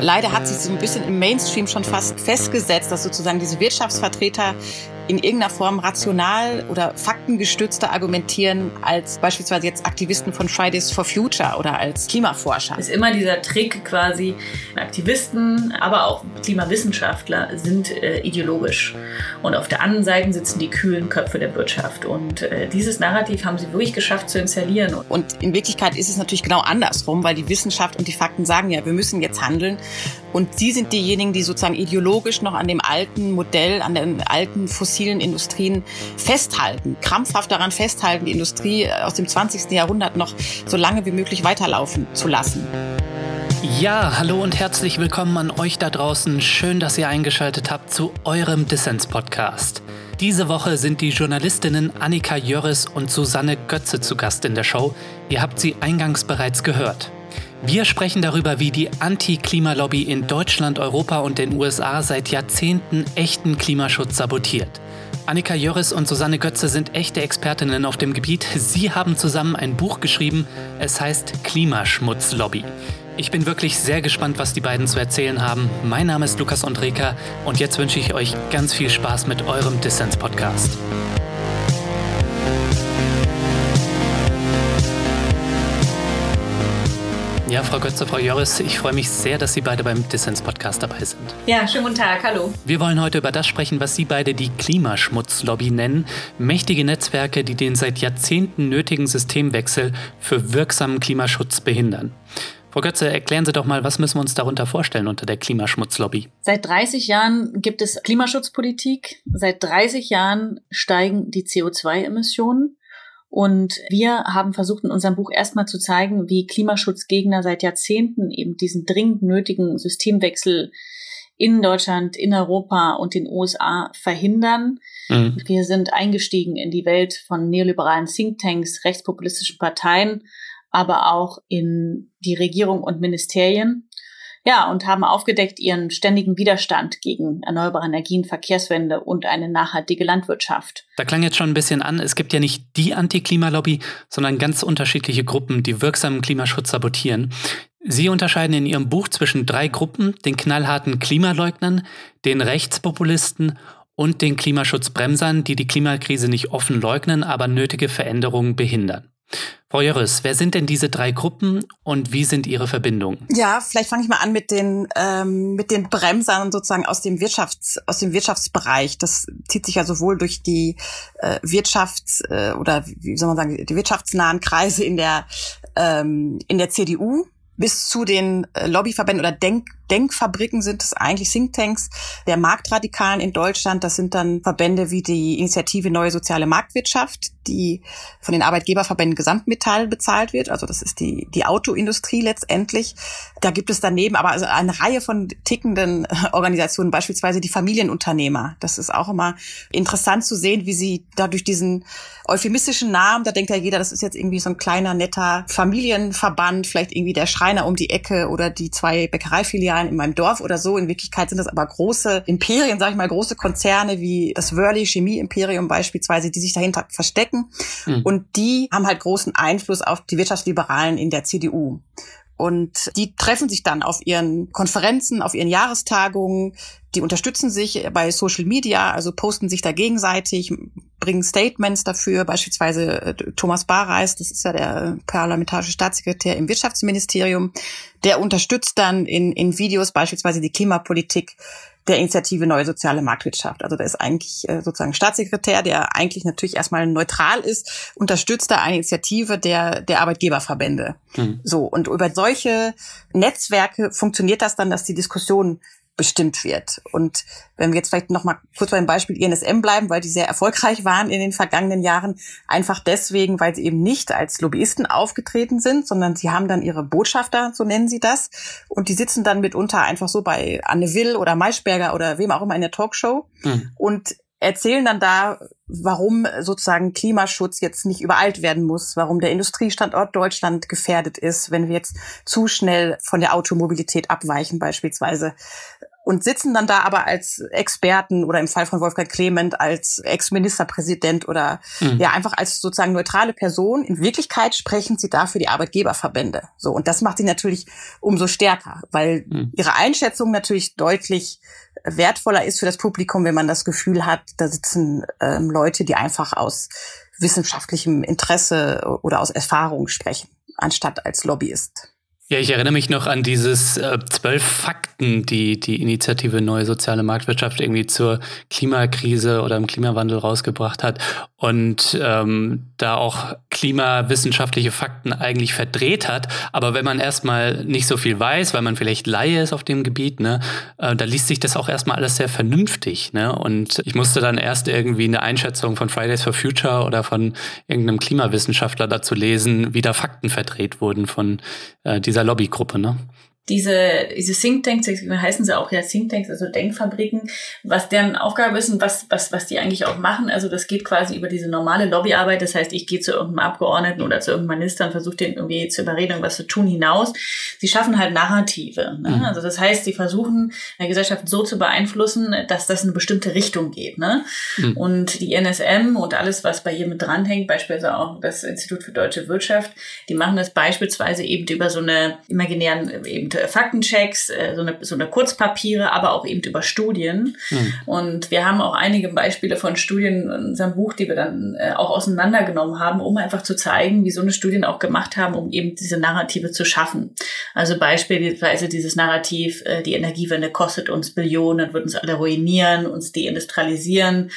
Leider hat sich so ein bisschen im Mainstream schon fast festgesetzt, dass sozusagen diese Wirtschaftsvertreter in irgendeiner Form rational oder faktengestützter argumentieren als beispielsweise jetzt Aktivisten von Fridays for Future oder als Klimaforscher. Es ist immer dieser Trick quasi, Aktivisten, aber auch Klimawissenschaftler sind äh, ideologisch. Und auf der anderen Seite sitzen die kühlen Köpfe der Wirtschaft. Und äh, dieses Narrativ haben sie wirklich geschafft zu installieren. Und in Wirklichkeit ist es natürlich genau andersrum, weil die Wissenschaft und die Fakten sagen ja, wir müssen jetzt handeln. Und sie sind diejenigen, die sozusagen ideologisch noch an dem alten Modell, an den alten fossilen Industrien festhalten, krampfhaft daran festhalten, die Industrie aus dem 20. Jahrhundert noch so lange wie möglich weiterlaufen zu lassen. Ja, hallo und herzlich willkommen an euch da draußen. Schön, dass ihr eingeschaltet habt zu eurem Dissens-Podcast. Diese Woche sind die Journalistinnen Annika Jörres und Susanne Götze zu Gast in der Show. Ihr habt sie eingangs bereits gehört. Wir sprechen darüber, wie die Anti-Klimalobby in Deutschland, Europa und den USA seit Jahrzehnten echten Klimaschutz sabotiert. Annika Jörres und Susanne Götze sind echte Expertinnen auf dem Gebiet. Sie haben zusammen ein Buch geschrieben. Es heißt Klimaschmutzlobby. Ich bin wirklich sehr gespannt, was die beiden zu erzählen haben. Mein Name ist Lukas Andreka und jetzt wünsche ich euch ganz viel Spaß mit eurem Dissens-Podcast. Ja, Frau Götze, Frau Joris, ich freue mich sehr, dass Sie beide beim Dissens-Podcast dabei sind. Ja, schönen guten Tag, hallo. Wir wollen heute über das sprechen, was Sie beide die Klimaschmutzlobby nennen. Mächtige Netzwerke, die den seit Jahrzehnten nötigen Systemwechsel für wirksamen Klimaschutz behindern. Frau Götze, erklären Sie doch mal, was müssen wir uns darunter vorstellen unter der Klimaschmutzlobby? Seit 30 Jahren gibt es Klimaschutzpolitik. Seit 30 Jahren steigen die CO2-Emissionen. Und wir haben versucht, in unserem Buch erstmal zu zeigen, wie Klimaschutzgegner seit Jahrzehnten eben diesen dringend nötigen Systemwechsel in Deutschland, in Europa und den USA verhindern. Mhm. Wir sind eingestiegen in die Welt von neoliberalen Thinktanks, rechtspopulistischen Parteien, aber auch in die Regierung und Ministerien ja, und haben aufgedeckt ihren ständigen Widerstand gegen erneuerbare Energien, Verkehrswende und eine nachhaltige Landwirtschaft. Da klang jetzt schon ein bisschen an, es gibt ja nicht die Antiklimalobby, sondern ganz unterschiedliche Gruppen, die wirksamen Klimaschutz sabotieren. Sie unterscheiden in Ihrem Buch zwischen drei Gruppen, den knallharten Klimaleugnern, den Rechtspopulisten und den Klimaschutzbremsern, die die Klimakrise nicht offen leugnen, aber nötige Veränderungen behindern. Frau Jörres, wer sind denn diese drei Gruppen und wie sind ihre Verbindungen? Ja, vielleicht fange ich mal an mit den ähm, mit den Bremsern sozusagen aus dem Wirtschafts aus dem Wirtschaftsbereich. Das zieht sich ja sowohl durch die äh, Wirtschafts äh, oder wie soll man sagen die wirtschaftsnahen Kreise in der ähm, in der CDU bis zu den äh, Lobbyverbänden oder Denk Denkfabriken sind es eigentlich Thinktanks der Marktradikalen in Deutschland. Das sind dann Verbände wie die Initiative Neue Soziale Marktwirtschaft, die von den Arbeitgeberverbänden Gesamtmetall bezahlt wird. Also das ist die, die Autoindustrie letztendlich. Da gibt es daneben aber also eine Reihe von tickenden Organisationen, beispielsweise die Familienunternehmer. Das ist auch immer interessant zu sehen, wie sie da durch diesen euphemistischen Namen, da denkt ja jeder, das ist jetzt irgendwie so ein kleiner, netter Familienverband, vielleicht irgendwie der Schreiner um die Ecke oder die zwei Bäckereifilialen Filialen in meinem Dorf oder so. In Wirklichkeit sind das aber große Imperien, sage ich mal, große Konzerne wie das Wörley Chemie Imperium beispielsweise, die sich dahinter verstecken. Mhm. Und die haben halt großen Einfluss auf die Wirtschaftsliberalen in der CDU. Und die treffen sich dann auf ihren Konferenzen, auf ihren Jahrestagungen. Die unterstützen sich bei Social Media, also posten sich da gegenseitig, bringen Statements dafür. Beispielsweise äh, Thomas Barreis, das ist ja der parlamentarische Staatssekretär im Wirtschaftsministerium, der unterstützt dann in, in Videos beispielsweise die Klimapolitik der Initiative Neue Soziale Marktwirtschaft. Also der ist eigentlich äh, sozusagen Staatssekretär, der eigentlich natürlich erstmal neutral ist, unterstützt da eine Initiative der, der Arbeitgeberverbände. Hm. So, und über solche Netzwerke funktioniert das dann, dass die Diskussion bestimmt wird. Und wenn wir jetzt vielleicht noch mal kurz beim Beispiel INSM bleiben, weil die sehr erfolgreich waren in den vergangenen Jahren, einfach deswegen, weil sie eben nicht als Lobbyisten aufgetreten sind, sondern sie haben dann ihre Botschafter, so nennen sie das, und die sitzen dann mitunter einfach so bei Anne Will oder Maischberger oder wem auch immer in der Talkshow mhm. und erzählen dann da, warum sozusagen Klimaschutz jetzt nicht übereilt werden muss, warum der Industriestandort Deutschland gefährdet ist, wenn wir jetzt zu schnell von der Automobilität abweichen beispielsweise und sitzen dann da aber als Experten oder im Fall von Wolfgang Clement als Ex-Ministerpräsident oder mhm. ja einfach als sozusagen neutrale Person. In Wirklichkeit sprechen sie da für die Arbeitgeberverbände. So und das macht sie natürlich umso stärker, weil mhm. ihre Einschätzung natürlich deutlich wertvoller ist für das Publikum, wenn man das Gefühl hat, da sitzen ähm, Leute, die einfach aus wissenschaftlichem Interesse oder aus Erfahrung sprechen, anstatt als Lobbyist. Ja, ich erinnere mich noch an dieses äh, zwölf Fakten, die die Initiative Neue Soziale Marktwirtschaft irgendwie zur Klimakrise oder im Klimawandel rausgebracht hat und ähm, da auch klimawissenschaftliche Fakten eigentlich verdreht hat. Aber wenn man erstmal nicht so viel weiß, weil man vielleicht Laie ist auf dem Gebiet, ne, äh, da liest sich das auch erstmal alles sehr vernünftig. Ne? Und ich musste dann erst irgendwie eine Einschätzung von Fridays for Future oder von irgendeinem Klimawissenschaftler dazu lesen, wie da Fakten verdreht wurden von äh, dieser dieser Lobbygruppe, ne? Diese, diese Thinktanks, heißen sie auch ja Thinktanks, also Denkfabriken, was deren Aufgabe ist und was, was, was die eigentlich auch machen. Also das geht quasi über diese normale Lobbyarbeit. Das heißt, ich gehe zu irgendeinem Abgeordneten oder zu irgendeinem Minister und versuche den irgendwie zu überreden, was zu tun hinaus. Sie schaffen halt Narrative. Ne? Mhm. Also das heißt, sie versuchen, eine Gesellschaft so zu beeinflussen, dass das in eine bestimmte Richtung geht. Ne? Mhm. Und die NSM und alles, was bei ihr mit dranhängt, beispielsweise auch das Institut für deutsche Wirtschaft, die machen das beispielsweise eben über so eine imaginären eben Faktenchecks, äh, so, eine, so eine Kurzpapiere, aber auch eben über Studien. Mhm. Und wir haben auch einige Beispiele von Studien in unserem Buch, die wir dann äh, auch auseinandergenommen haben, um einfach zu zeigen, wie so eine Studien auch gemacht haben, um eben diese Narrative zu schaffen. Also beispielsweise dieses Narrativ, äh, die Energiewende kostet uns Billionen, wird uns alle ruinieren, uns deindustrialisieren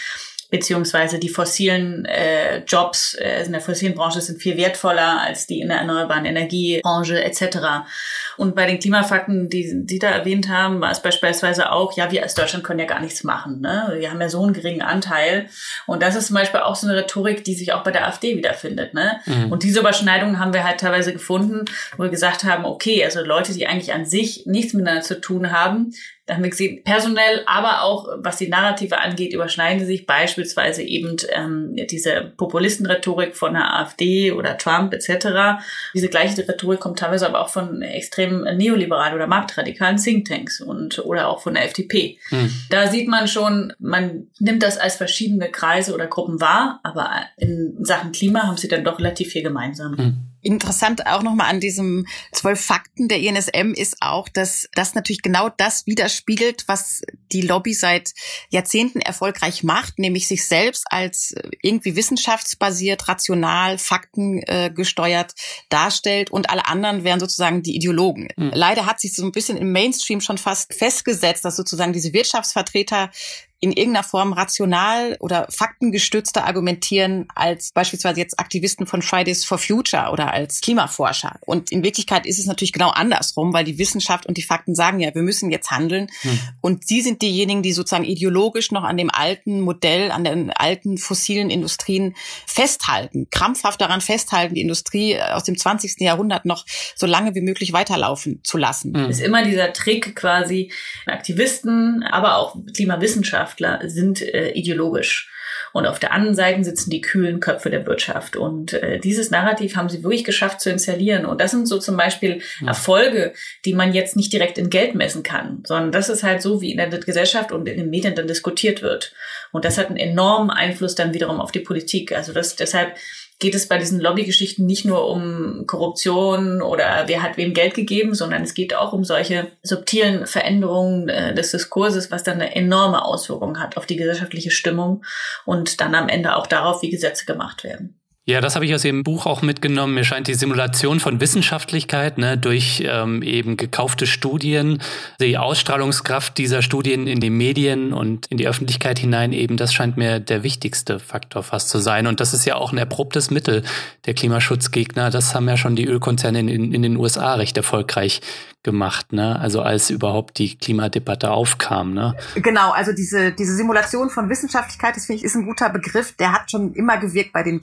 beziehungsweise die fossilen äh, Jobs äh, in der fossilen Branche sind viel wertvoller als die in der erneuerbaren Energiebranche etc. Und bei den Klimafakten, die Sie da erwähnt haben, war es beispielsweise auch, ja, wir als Deutschland können ja gar nichts machen. Ne? Wir haben ja so einen geringen Anteil. Und das ist zum Beispiel auch so eine Rhetorik, die sich auch bei der AfD wiederfindet. Ne? Mhm. Und diese Überschneidungen haben wir halt teilweise gefunden, wo wir gesagt haben, okay, also Leute, die eigentlich an sich nichts miteinander zu tun haben, da haben wir gesehen, personell, aber auch was die Narrative angeht, überschneiden sich beispielsweise eben ähm, diese Populistenrhetorik von der AfD oder Trump etc. Diese gleiche Rhetorik kommt teilweise aber auch von extrem neoliberalen oder marktradikalen Thinktanks und oder auch von der FDP. Hm. Da sieht man schon, man nimmt das als verschiedene Kreise oder Gruppen wahr, aber in Sachen Klima haben sie dann doch relativ viel gemeinsam. Hm. Interessant auch nochmal an diesem zwölf Fakten der INSM ist auch, dass das natürlich genau das widerspiegelt, was die Lobby seit Jahrzehnten erfolgreich macht, nämlich sich selbst als irgendwie wissenschaftsbasiert, rational, faktengesteuert äh, darstellt und alle anderen wären sozusagen die Ideologen. Mhm. Leider hat sich so ein bisschen im Mainstream schon fast festgesetzt, dass sozusagen diese Wirtschaftsvertreter in irgendeiner Form rational oder faktengestützter argumentieren als beispielsweise jetzt Aktivisten von Fridays for Future oder als Klimaforscher. Und in Wirklichkeit ist es natürlich genau andersrum, weil die Wissenschaft und die Fakten sagen ja, wir müssen jetzt handeln. Hm. Und sie sind diejenigen, die sozusagen ideologisch noch an dem alten Modell, an den alten fossilen Industrien festhalten, krampfhaft daran festhalten, die Industrie aus dem 20. Jahrhundert noch so lange wie möglich weiterlaufen zu lassen. Hm. Ist immer dieser Trick quasi, Aktivisten, aber auch Klimawissenschaft Wissenschaftler sind äh, ideologisch. Und auf der anderen Seite sitzen die kühlen Köpfe der Wirtschaft. Und äh, dieses Narrativ haben sie wirklich geschafft zu installieren. Und das sind so zum Beispiel Erfolge, die man jetzt nicht direkt in Geld messen kann, sondern das ist halt so, wie in der Gesellschaft und in den Medien dann diskutiert wird. Und das hat einen enormen Einfluss dann wiederum auf die Politik. Also das deshalb geht es bei diesen Lobbygeschichten nicht nur um Korruption oder wer hat wem Geld gegeben, sondern es geht auch um solche subtilen Veränderungen äh, des Diskurses, was dann eine enorme Auswirkung hat auf die gesellschaftliche Stimmung und dann am Ende auch darauf, wie Gesetze gemacht werden. Ja, das habe ich aus Ihrem Buch auch mitgenommen. Mir scheint die Simulation von Wissenschaftlichkeit ne, durch ähm, eben gekaufte Studien, die Ausstrahlungskraft dieser Studien in die Medien und in die Öffentlichkeit hinein eben, das scheint mir der wichtigste Faktor fast zu sein. Und das ist ja auch ein erprobtes Mittel der Klimaschutzgegner. Das haben ja schon die Ölkonzerne in, in den USA recht erfolgreich gemacht, ne? Also als überhaupt die Klimadebatte aufkam, ne? Genau, also diese, diese Simulation von Wissenschaftlichkeit, das finde ich, ist ein guter Begriff. Der hat schon immer gewirkt bei den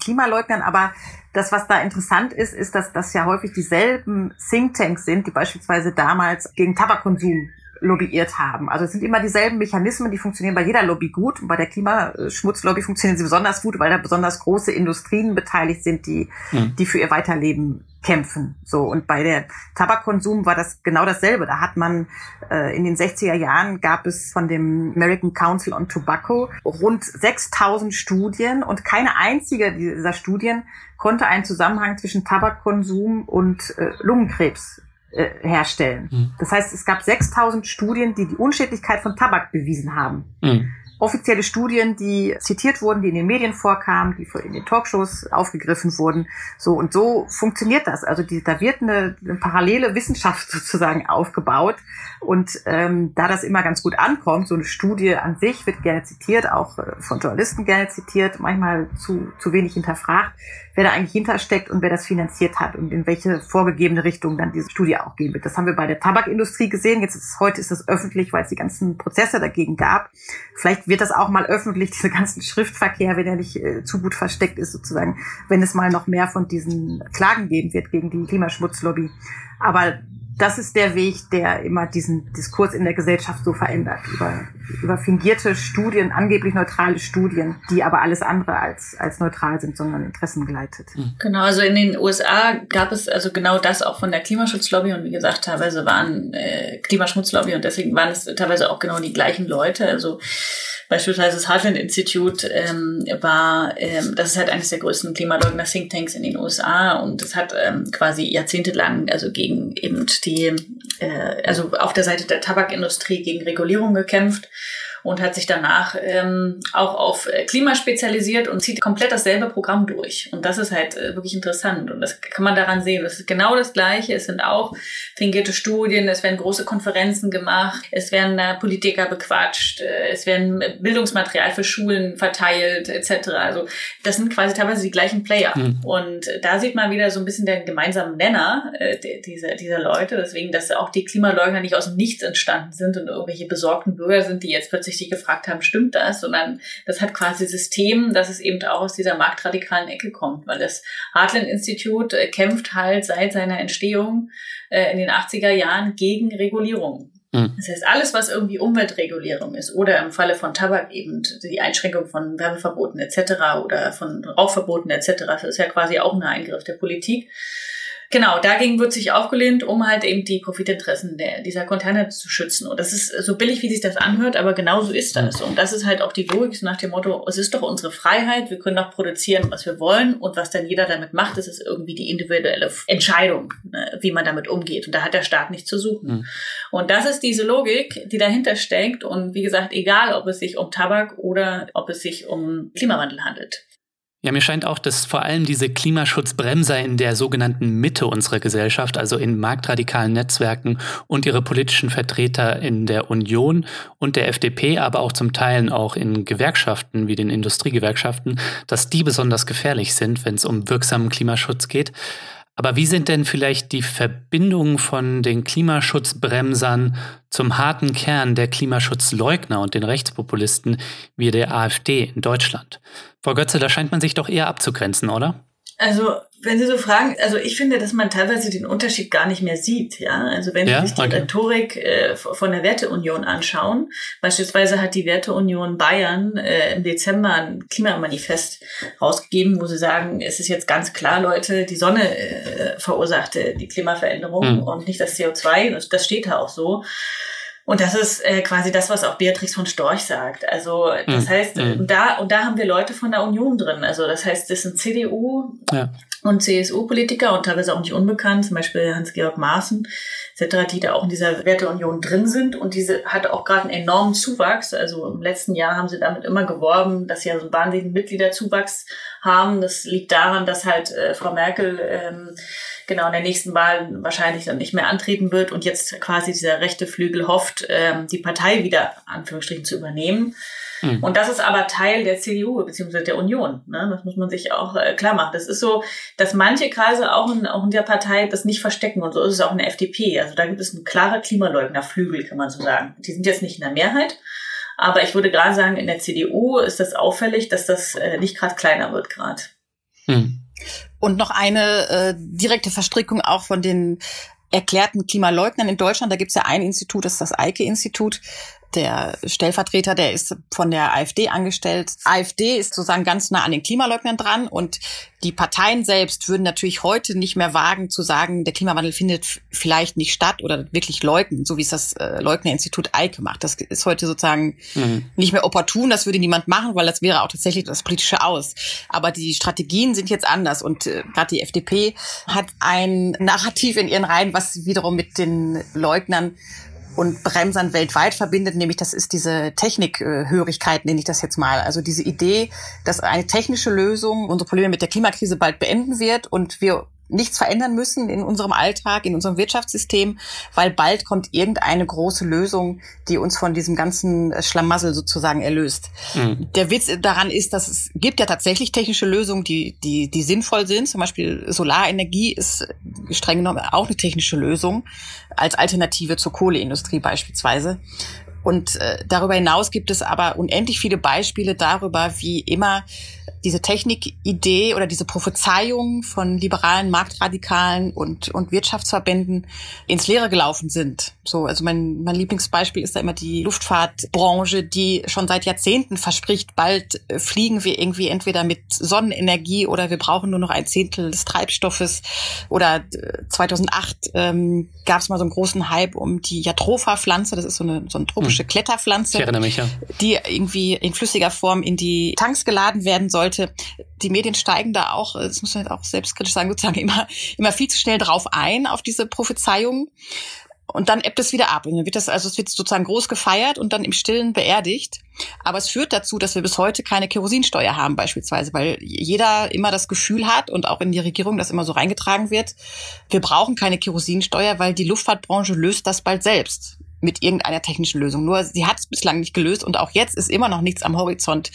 Klimaleugnern, aber das, was da interessant ist, ist, dass das ja häufig dieselben Thinktanks sind, die beispielsweise damals gegen Tabakkonsum lobbyiert haben. Also es sind immer dieselben Mechanismen, die funktionieren bei jeder Lobby gut. Und bei der Klimaschmutzlobby funktionieren sie besonders gut, weil da besonders große Industrien beteiligt sind, die, mhm. die für ihr Weiterleben kämpfen. So und bei der Tabakkonsum war das genau dasselbe. Da hat man äh, in den 60er Jahren gab es von dem American Council on Tobacco rund 6000 Studien und keine einzige dieser Studien konnte einen Zusammenhang zwischen Tabakkonsum und äh, Lungenkrebs äh, herstellen. Mhm. Das heißt, es gab 6000 Studien, die die Unschädlichkeit von Tabak bewiesen haben. Mhm offizielle Studien, die zitiert wurden, die in den Medien vorkamen, die in den Talkshows aufgegriffen wurden. So und so funktioniert das. Also die, da wird eine, eine parallele Wissenschaft sozusagen aufgebaut. Und ähm, da das immer ganz gut ankommt, so eine Studie an sich wird gerne zitiert, auch äh, von Journalisten gerne zitiert, manchmal zu, zu wenig hinterfragt, wer da eigentlich hintersteckt und wer das finanziert hat und in welche vorgegebene Richtung dann diese Studie auch gehen wird. Das haben wir bei der Tabakindustrie gesehen. Jetzt ist heute ist das öffentlich, weil es die ganzen Prozesse dagegen gab. Vielleicht wird das auch mal öffentlich, diese ganzen Schriftverkehr, wenn er nicht äh, zu gut versteckt ist, sozusagen, wenn es mal noch mehr von diesen Klagen geben wird gegen die Klimaschmutzlobby. Aber das ist der Weg, der immer diesen Diskurs in der Gesellschaft so verändert. Über, über fingierte Studien, angeblich neutrale Studien, die aber alles andere als, als neutral sind, sondern interessengeleitet. Hm. Genau, also in den USA gab es also genau das auch von der Klimaschutzlobby und wie gesagt, teilweise waren äh, Klimaschmutzlobby und deswegen waren es teilweise auch genau die gleichen Leute. Also Beispielsweise das Heartland Institute ähm, war, ähm, das ist halt eines der größten Klimaleugner Thinktanks in den USA und es hat ähm, quasi jahrzehntelang also gegen eben die, äh, also auf der Seite der Tabakindustrie gegen Regulierung gekämpft und hat sich danach ähm, auch auf äh, Klima spezialisiert und zieht komplett dasselbe Programm durch. Und das ist halt äh, wirklich interessant. Und das kann man daran sehen. Das ist genau das Gleiche. Es sind auch fingierte Studien, es werden große Konferenzen gemacht, es werden äh, Politiker bequatscht, äh, es werden Bildungsmaterial für Schulen verteilt, etc. Also das sind quasi teilweise die gleichen Player. Mhm. Und da sieht man wieder so ein bisschen den gemeinsamen Nenner äh, dieser, dieser Leute. Deswegen, dass auch die Klimaleugner nicht aus dem Nichts entstanden sind und irgendwelche besorgten Bürger sind, die jetzt plötzlich sich die gefragt haben, stimmt das? Sondern das hat quasi System, dass es eben auch aus dieser marktradikalen Ecke kommt, weil das Heartland Institut äh, kämpft halt seit seiner Entstehung äh, in den 80er Jahren gegen Regulierung. Mhm. Das heißt, alles, was irgendwie Umweltregulierung ist oder im Falle von Tabak eben die Einschränkung von Werbeverboten etc. oder von Rauchverboten etc., das ist ja quasi auch ein Eingriff der Politik. Genau, dagegen wird sich aufgelehnt, um halt eben die Profitinteressen der, dieser Konzerne zu schützen. Und das ist so billig, wie sich das anhört, aber genau so ist das. Und das ist halt auch die Logik so nach dem Motto, es ist doch unsere Freiheit, wir können doch produzieren, was wir wollen. Und was dann jeder damit macht, das ist irgendwie die individuelle Entscheidung, ne, wie man damit umgeht. Und da hat der Staat nichts zu suchen. Mhm. Und das ist diese Logik, die dahinter steckt. Und wie gesagt, egal, ob es sich um Tabak oder ob es sich um Klimawandel handelt. Ja, mir scheint auch, dass vor allem diese Klimaschutzbremser in der sogenannten Mitte unserer Gesellschaft, also in marktradikalen Netzwerken und ihre politischen Vertreter in der Union und der FDP, aber auch zum Teil auch in Gewerkschaften wie den Industriegewerkschaften, dass die besonders gefährlich sind, wenn es um wirksamen Klimaschutz geht. Aber wie sind denn vielleicht die Verbindungen von den Klimaschutzbremsern zum harten Kern der Klimaschutzleugner und den Rechtspopulisten wie der AfD in Deutschland? Frau Götze, da scheint man sich doch eher abzugrenzen, oder? Also, wenn Sie so fragen, also ich finde, dass man teilweise den Unterschied gar nicht mehr sieht, ja. Also wenn ja? Sie sich die okay. Rhetorik äh, von der Werteunion anschauen, beispielsweise hat die Werteunion Bayern äh, im Dezember ein Klimamanifest rausgegeben, wo sie sagen, es ist jetzt ganz klar, Leute, die Sonne äh, verursachte die Klimaveränderung mhm. und nicht das CO2. Das, das steht da auch so. Und das ist äh, quasi das, was auch Beatrix von Storch sagt. Also das mhm. heißt, mhm. da und da haben wir Leute von der Union drin. Also das heißt, das sind CDU ja. und CSU-Politiker und teilweise auch nicht unbekannt, zum Beispiel Hans-Georg Maaßen etc., die da auch in dieser Werteunion drin sind. Und diese hat auch gerade einen enormen Zuwachs. Also im letzten Jahr haben sie damit immer geworben, dass sie ja so einen wahnsinnigen Mitgliederzuwachs haben. Das liegt daran, dass halt äh, Frau Merkel ähm, genau in der nächsten Wahl wahrscheinlich dann nicht mehr antreten wird und jetzt quasi dieser rechte Flügel hofft, ähm, die Partei wieder Anführungsstrichen zu übernehmen. Mhm. Und das ist aber Teil der CDU bzw. der Union. Ne? Das muss man sich auch äh, klar machen. Das ist so, dass manche Kreise auch in, auch in der Partei das nicht verstecken und so ist es auch in der FDP. Also da gibt es einen klaren Klimaleugnerflügel, kann man so sagen. Die sind jetzt nicht in der Mehrheit. Aber ich würde gerade sagen, in der CDU ist das auffällig, dass das äh, nicht gerade kleiner wird gerade. Hm. Und noch eine äh, direkte Verstrickung auch von den erklärten Klimaleugnern in Deutschland. Da gibt es ja ein Institut, das ist das Eike-Institut. Der Stellvertreter, der ist von der AfD angestellt. AfD ist sozusagen ganz nah an den Klimaleugnern dran und die Parteien selbst würden natürlich heute nicht mehr wagen zu sagen, der Klimawandel findet vielleicht nicht statt oder wirklich leugnen, so wie es das äh, Leugner-Institut Eike macht. Das ist heute sozusagen mhm. nicht mehr opportun, das würde niemand machen, weil das wäre auch tatsächlich das politische Aus. Aber die Strategien sind jetzt anders und äh, gerade die FDP hat ein Narrativ in ihren Reihen, was wiederum mit den Leugnern und Bremsern weltweit verbindet, nämlich das ist diese Technikhörigkeit, nenne ich das jetzt mal. Also diese Idee, dass eine technische Lösung unsere Probleme mit der Klimakrise bald beenden wird und wir nichts verändern müssen in unserem Alltag, in unserem Wirtschaftssystem, weil bald kommt irgendeine große Lösung, die uns von diesem ganzen Schlamassel sozusagen erlöst. Mhm. Der Witz daran ist, dass es gibt ja tatsächlich technische Lösungen, die, die, die sinnvoll sind. Zum Beispiel Solarenergie ist streng genommen auch eine technische Lösung als Alternative zur Kohleindustrie beispielsweise. Und äh, darüber hinaus gibt es aber unendlich viele Beispiele darüber, wie immer diese Technikidee oder diese Prophezeiung von liberalen Marktradikalen und, und Wirtschaftsverbänden ins Leere gelaufen sind. So, also mein, mein Lieblingsbeispiel ist da immer die Luftfahrtbranche, die schon seit Jahrzehnten verspricht, bald äh, fliegen wir irgendwie entweder mit Sonnenenergie oder wir brauchen nur noch ein Zehntel des Treibstoffes. Oder 2008 äh, ähm, gab es mal so einen großen Hype um die Jatropha-Pflanze, das ist so eine, so eine tropische hm. Kletterpflanze, mich, ja. die irgendwie in flüssiger Form in die Tanks geladen werden soll sollte. Die Medien steigen da auch, das muss man auch selbstkritisch sagen, sozusagen immer, immer viel zu schnell drauf ein, auf diese Prophezeiungen. Und dann ebbt es wieder ab. Und dann wird das, also es wird sozusagen groß gefeiert und dann im Stillen beerdigt. Aber es führt dazu, dass wir bis heute keine Kerosinsteuer haben, beispielsweise, weil jeder immer das Gefühl hat und auch in die Regierung das immer so reingetragen wird, wir brauchen keine Kerosinsteuer, weil die Luftfahrtbranche löst das bald selbst mit irgendeiner technischen Lösung. Nur sie hat es bislang nicht gelöst und auch jetzt ist immer noch nichts am Horizont,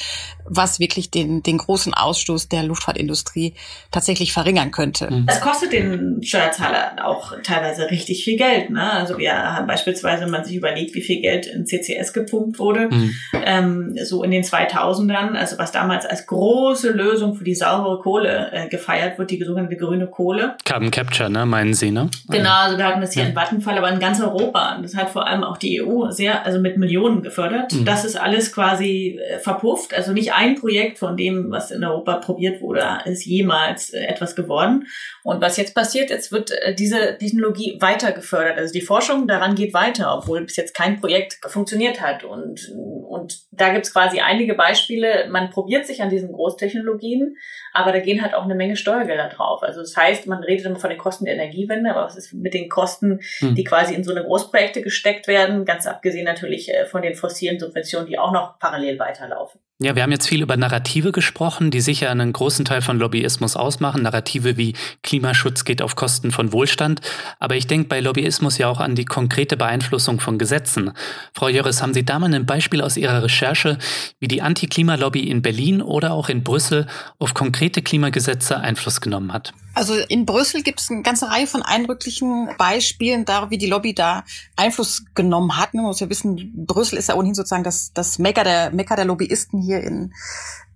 was wirklich den, den großen Ausstoß der Luftfahrtindustrie tatsächlich verringern könnte. Mhm. Es kostet den Steuerzahler auch teilweise richtig viel Geld. Ne? Also wir haben beispielsweise, wenn man sich überlegt, wie viel Geld in CCS gepumpt wurde, mhm. ähm, so in den 2000ern, also was damals als große Lösung für die saubere Kohle äh, gefeiert wird, die sogenannte grüne Kohle. Carbon Capture, ne, meinen Sie, ne? Genau, also wir hatten das hier ja. in Vattenfall, aber in ganz Europa. Das hat vor allem auch die EU sehr, also mit Millionen gefördert. Mhm. Das ist alles quasi äh, verpufft. Also nicht ein Projekt von dem, was in Europa probiert wurde, ist jemals äh, etwas geworden. Und was jetzt passiert, jetzt wird äh, diese Technologie weiter gefördert. Also die Forschung daran geht weiter, obwohl bis jetzt kein Projekt funktioniert hat. Und, und da gibt es quasi einige Beispiele. Man probiert sich an diesen Großtechnologien, aber da gehen halt auch eine Menge Steuergelder drauf. Also das heißt, man redet immer von den Kosten der Energiewende, aber was ist mit den Kosten, hm. die quasi in so eine Großprojekte gesteckt werden, ganz abgesehen natürlich äh, von den fossilen Subventionen, die auch noch parallel weiterlaufen. Ja, wir haben jetzt viel über Narrative gesprochen, die sicher einen großen Teil von Lobbyismus ausmachen. Narrative wie Klimaschutz geht auf Kosten von Wohlstand. Aber ich denke bei Lobbyismus ja auch an die konkrete Beeinflussung von Gesetzen. Frau Jöris, haben Sie da mal ein Beispiel aus Ihrer Recherche, wie die Anti-Klima-Lobby in Berlin oder auch in Brüssel auf konkrete Klimagesetze Einfluss genommen hat? Also in Brüssel gibt es eine ganze Reihe von eindrücklichen Beispielen darüber, wie die Lobby da Einfluss genommen hat. Man muss ja wissen, Brüssel ist ja ohnehin sozusagen das, das Mecker der, Mecker der Lobbyisten hier in,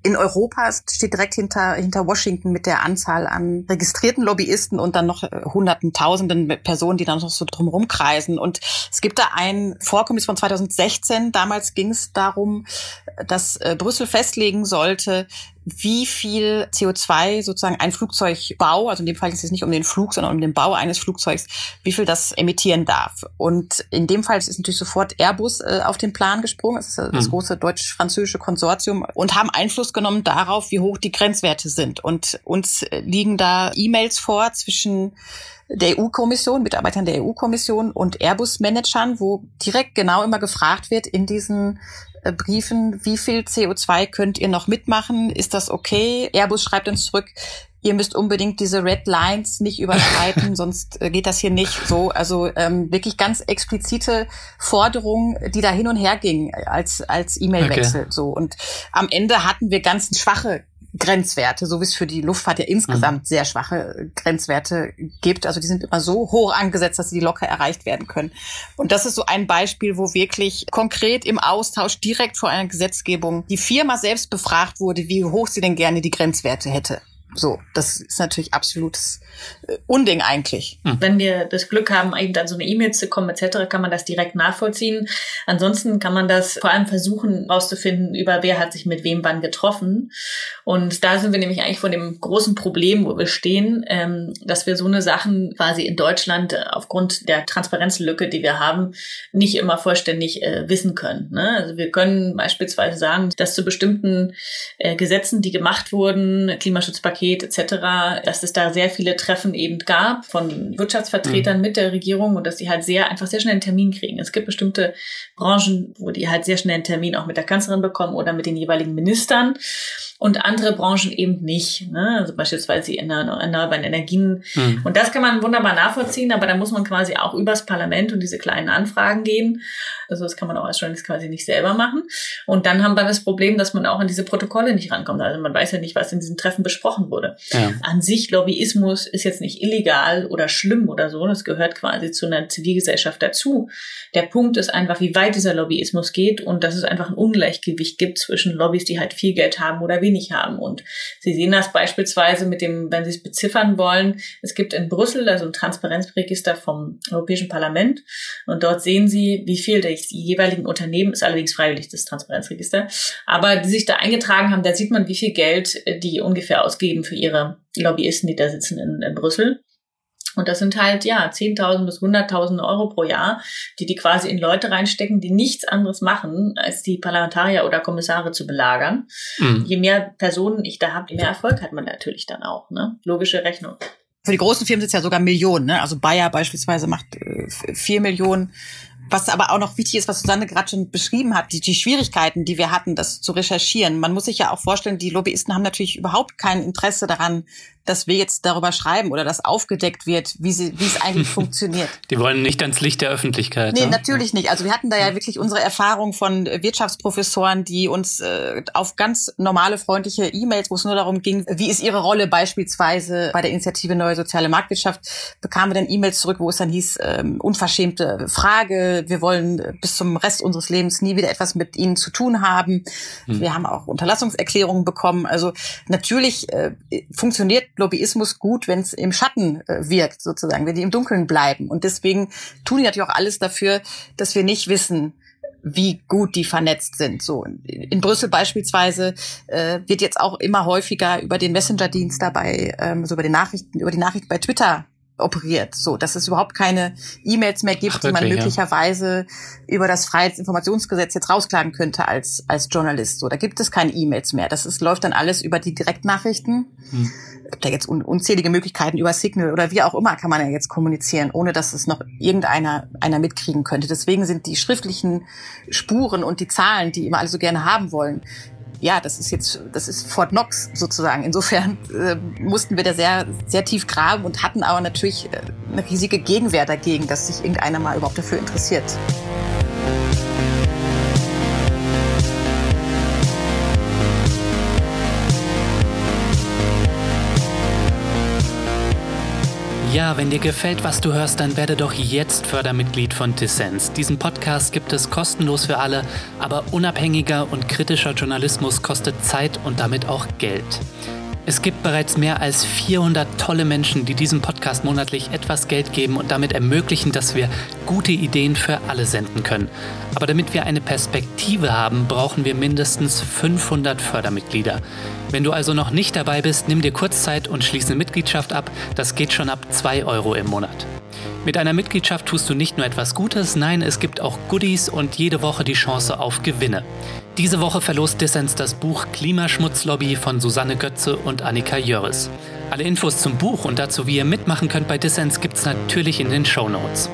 in Europa. Es steht direkt hinter, hinter Washington mit der Anzahl an registrierten Lobbyisten und dann noch äh, hunderten, tausenden Personen, die dann noch so drumherum kreisen. Und es gibt da ein Vorkommnis von 2016. Damals ging es darum, dass äh, Brüssel festlegen sollte, wie viel CO2 sozusagen ein Flugzeugbau, also in dem Fall ist es nicht um den Flug, sondern um den Bau eines Flugzeugs, wie viel das emittieren darf. Und in dem Fall ist natürlich sofort Airbus äh, auf den Plan gesprungen, das ist das mhm. große deutsch-französische Konsortium, und haben Einfluss genommen darauf, wie hoch die Grenzwerte sind. Und uns liegen da E-Mails vor zwischen der EU-Kommission, Mitarbeitern der EU-Kommission und Airbus-Managern, wo direkt genau immer gefragt wird in diesen äh, Briefen, wie viel CO2 könnt ihr noch mitmachen? Ist das okay? Airbus schreibt uns zurück, ihr müsst unbedingt diese Red Lines nicht überschreiten, sonst äh, geht das hier nicht so. Also ähm, wirklich ganz explizite Forderungen, die da hin und her gingen als als E-Mail-Wechsel. Okay. So und am Ende hatten wir ganz schwache Grenzwerte, so wie es für die Luftfahrt ja insgesamt mhm. sehr schwache Grenzwerte gibt. Also die sind immer so hoch angesetzt, dass sie locker erreicht werden können. Und das ist so ein Beispiel, wo wirklich konkret im Austausch direkt vor einer Gesetzgebung die Firma selbst befragt wurde, wie hoch sie denn gerne die Grenzwerte hätte. So, das ist natürlich absolutes äh, Unding eigentlich. Hm. Wenn wir das Glück haben, eben dann so eine E-Mail zu kommen etc., kann man das direkt nachvollziehen. Ansonsten kann man das vor allem versuchen herauszufinden, über wer hat sich mit wem wann getroffen. Und da sind wir nämlich eigentlich vor dem großen Problem, wo wir stehen, ähm, dass wir so eine Sachen quasi in Deutschland äh, aufgrund der Transparenzlücke, die wir haben, nicht immer vollständig äh, wissen können. Ne? Also wir können beispielsweise sagen, dass zu bestimmten äh, Gesetzen, die gemacht wurden, Klimaschutzpaket Paket etc., dass es da sehr viele Treffen eben gab von Wirtschaftsvertretern mhm. mit der Regierung und dass die halt sehr einfach sehr schnell einen Termin kriegen. Es gibt bestimmte Branchen, wo die halt sehr schnell einen Termin auch mit der Kanzlerin bekommen oder mit den jeweiligen Ministern und andere Branchen eben nicht. Ne? Also beispielsweise die erneuerbaren Energien. Mhm. Und das kann man wunderbar nachvollziehen, aber da muss man quasi auch übers Parlament und diese kleinen Anfragen gehen. Also das kann man auch als Journalist quasi nicht selber machen. Und dann haben wir das Problem, dass man auch an diese Protokolle nicht rankommt. Also man weiß ja nicht, was in diesen Treffen besprochen wurde. Ja. An sich Lobbyismus ist jetzt nicht illegal oder schlimm oder so. Das gehört quasi zu einer Zivilgesellschaft dazu. Der Punkt ist einfach, wie weit dieser Lobbyismus geht und dass es einfach ein Ungleichgewicht gibt zwischen Lobbys, die halt viel Geld haben oder wenig haben. Und Sie sehen das beispielsweise mit dem, wenn Sie es beziffern wollen, es gibt in Brüssel also ein Transparenzregister vom Europäischen Parlament und dort sehen Sie, wie viel die jeweiligen Unternehmen, ist allerdings freiwillig das Transparenzregister, aber die sich da eingetragen haben, da sieht man, wie viel Geld die ungefähr ausgeben für ihre Lobbyisten, die da sitzen in, in Brüssel. Und das sind halt, ja, 10.000 bis 100.000 Euro pro Jahr, die die quasi in Leute reinstecken, die nichts anderes machen, als die Parlamentarier oder Kommissare zu belagern. Mhm. Je mehr Personen ich da habe, je mehr Erfolg hat man natürlich dann auch, ne? Logische Rechnung. Für die großen Firmen sind es ja sogar Millionen, ne? Also Bayer beispielsweise macht äh, vier Millionen was aber auch noch wichtig ist, was Susanne gerade schon beschrieben hat, die, die Schwierigkeiten, die wir hatten, das zu recherchieren. Man muss sich ja auch vorstellen, die Lobbyisten haben natürlich überhaupt kein Interesse daran, dass wir jetzt darüber schreiben oder dass aufgedeckt wird, wie, sie, wie es eigentlich funktioniert. Die wollen nicht ans Licht der Öffentlichkeit. Nee, ja? natürlich nicht. Also wir hatten da ja wirklich unsere Erfahrung von Wirtschaftsprofessoren, die uns äh, auf ganz normale, freundliche E-Mails, wo es nur darum ging, wie ist ihre Rolle beispielsweise bei der Initiative Neue Soziale Marktwirtschaft, bekamen wir dann E-Mails zurück, wo es dann hieß, ähm, unverschämte Frage, wir wollen bis zum Rest unseres Lebens nie wieder etwas mit ihnen zu tun haben. Hm. Wir haben auch Unterlassungserklärungen bekommen. Also natürlich äh, funktioniert Lobbyismus gut, wenn es im Schatten äh, wirkt, sozusagen, wenn die im Dunkeln bleiben. Und deswegen tun die natürlich auch alles dafür, dass wir nicht wissen, wie gut die vernetzt sind. So in Brüssel beispielsweise äh, wird jetzt auch immer häufiger über den Messenger-Dienst dabei, ähm, so über die Nachrichten, über die Nachrichten bei Twitter operiert, so dass es überhaupt keine E-Mails mehr gibt, Ach, wirklich, die man möglicherweise ja. über das Freiheitsinformationsgesetz jetzt rausklagen könnte als als Journalist. So, da gibt es keine E-Mails mehr. Das ist, läuft dann alles über die Direktnachrichten. Hm. Gibt da jetzt un unzählige Möglichkeiten über Signal oder wie auch immer kann man ja jetzt kommunizieren, ohne dass es noch irgendeiner einer mitkriegen könnte. Deswegen sind die schriftlichen Spuren und die Zahlen, die immer alle so gerne haben wollen, ja, das ist jetzt, das ist Fort Knox sozusagen. Insofern äh, mussten wir da sehr, sehr tief graben und hatten aber natürlich äh, eine riesige Gegenwehr dagegen, dass sich irgendeiner mal überhaupt dafür interessiert. Ja, wenn dir gefällt, was du hörst, dann werde doch jetzt Fördermitglied von Dissens. Diesen Podcast gibt es kostenlos für alle, aber unabhängiger und kritischer Journalismus kostet Zeit und damit auch Geld. Es gibt bereits mehr als 400 tolle Menschen, die diesem Podcast monatlich etwas Geld geben und damit ermöglichen, dass wir gute Ideen für alle senden können. Aber damit wir eine Perspektive haben, brauchen wir mindestens 500 Fördermitglieder. Wenn du also noch nicht dabei bist, nimm dir kurz Zeit und schließe eine Mitgliedschaft ab. Das geht schon ab 2 Euro im Monat. Mit einer Mitgliedschaft tust du nicht nur etwas Gutes, nein, es gibt auch Goodies und jede Woche die Chance auf Gewinne. Diese Woche verlost Dissens das Buch Klimaschmutzlobby von Susanne Götze und Annika Jöris. Alle Infos zum Buch und dazu, wie ihr mitmachen könnt bei Dissens, gibt's natürlich in den Show Notes.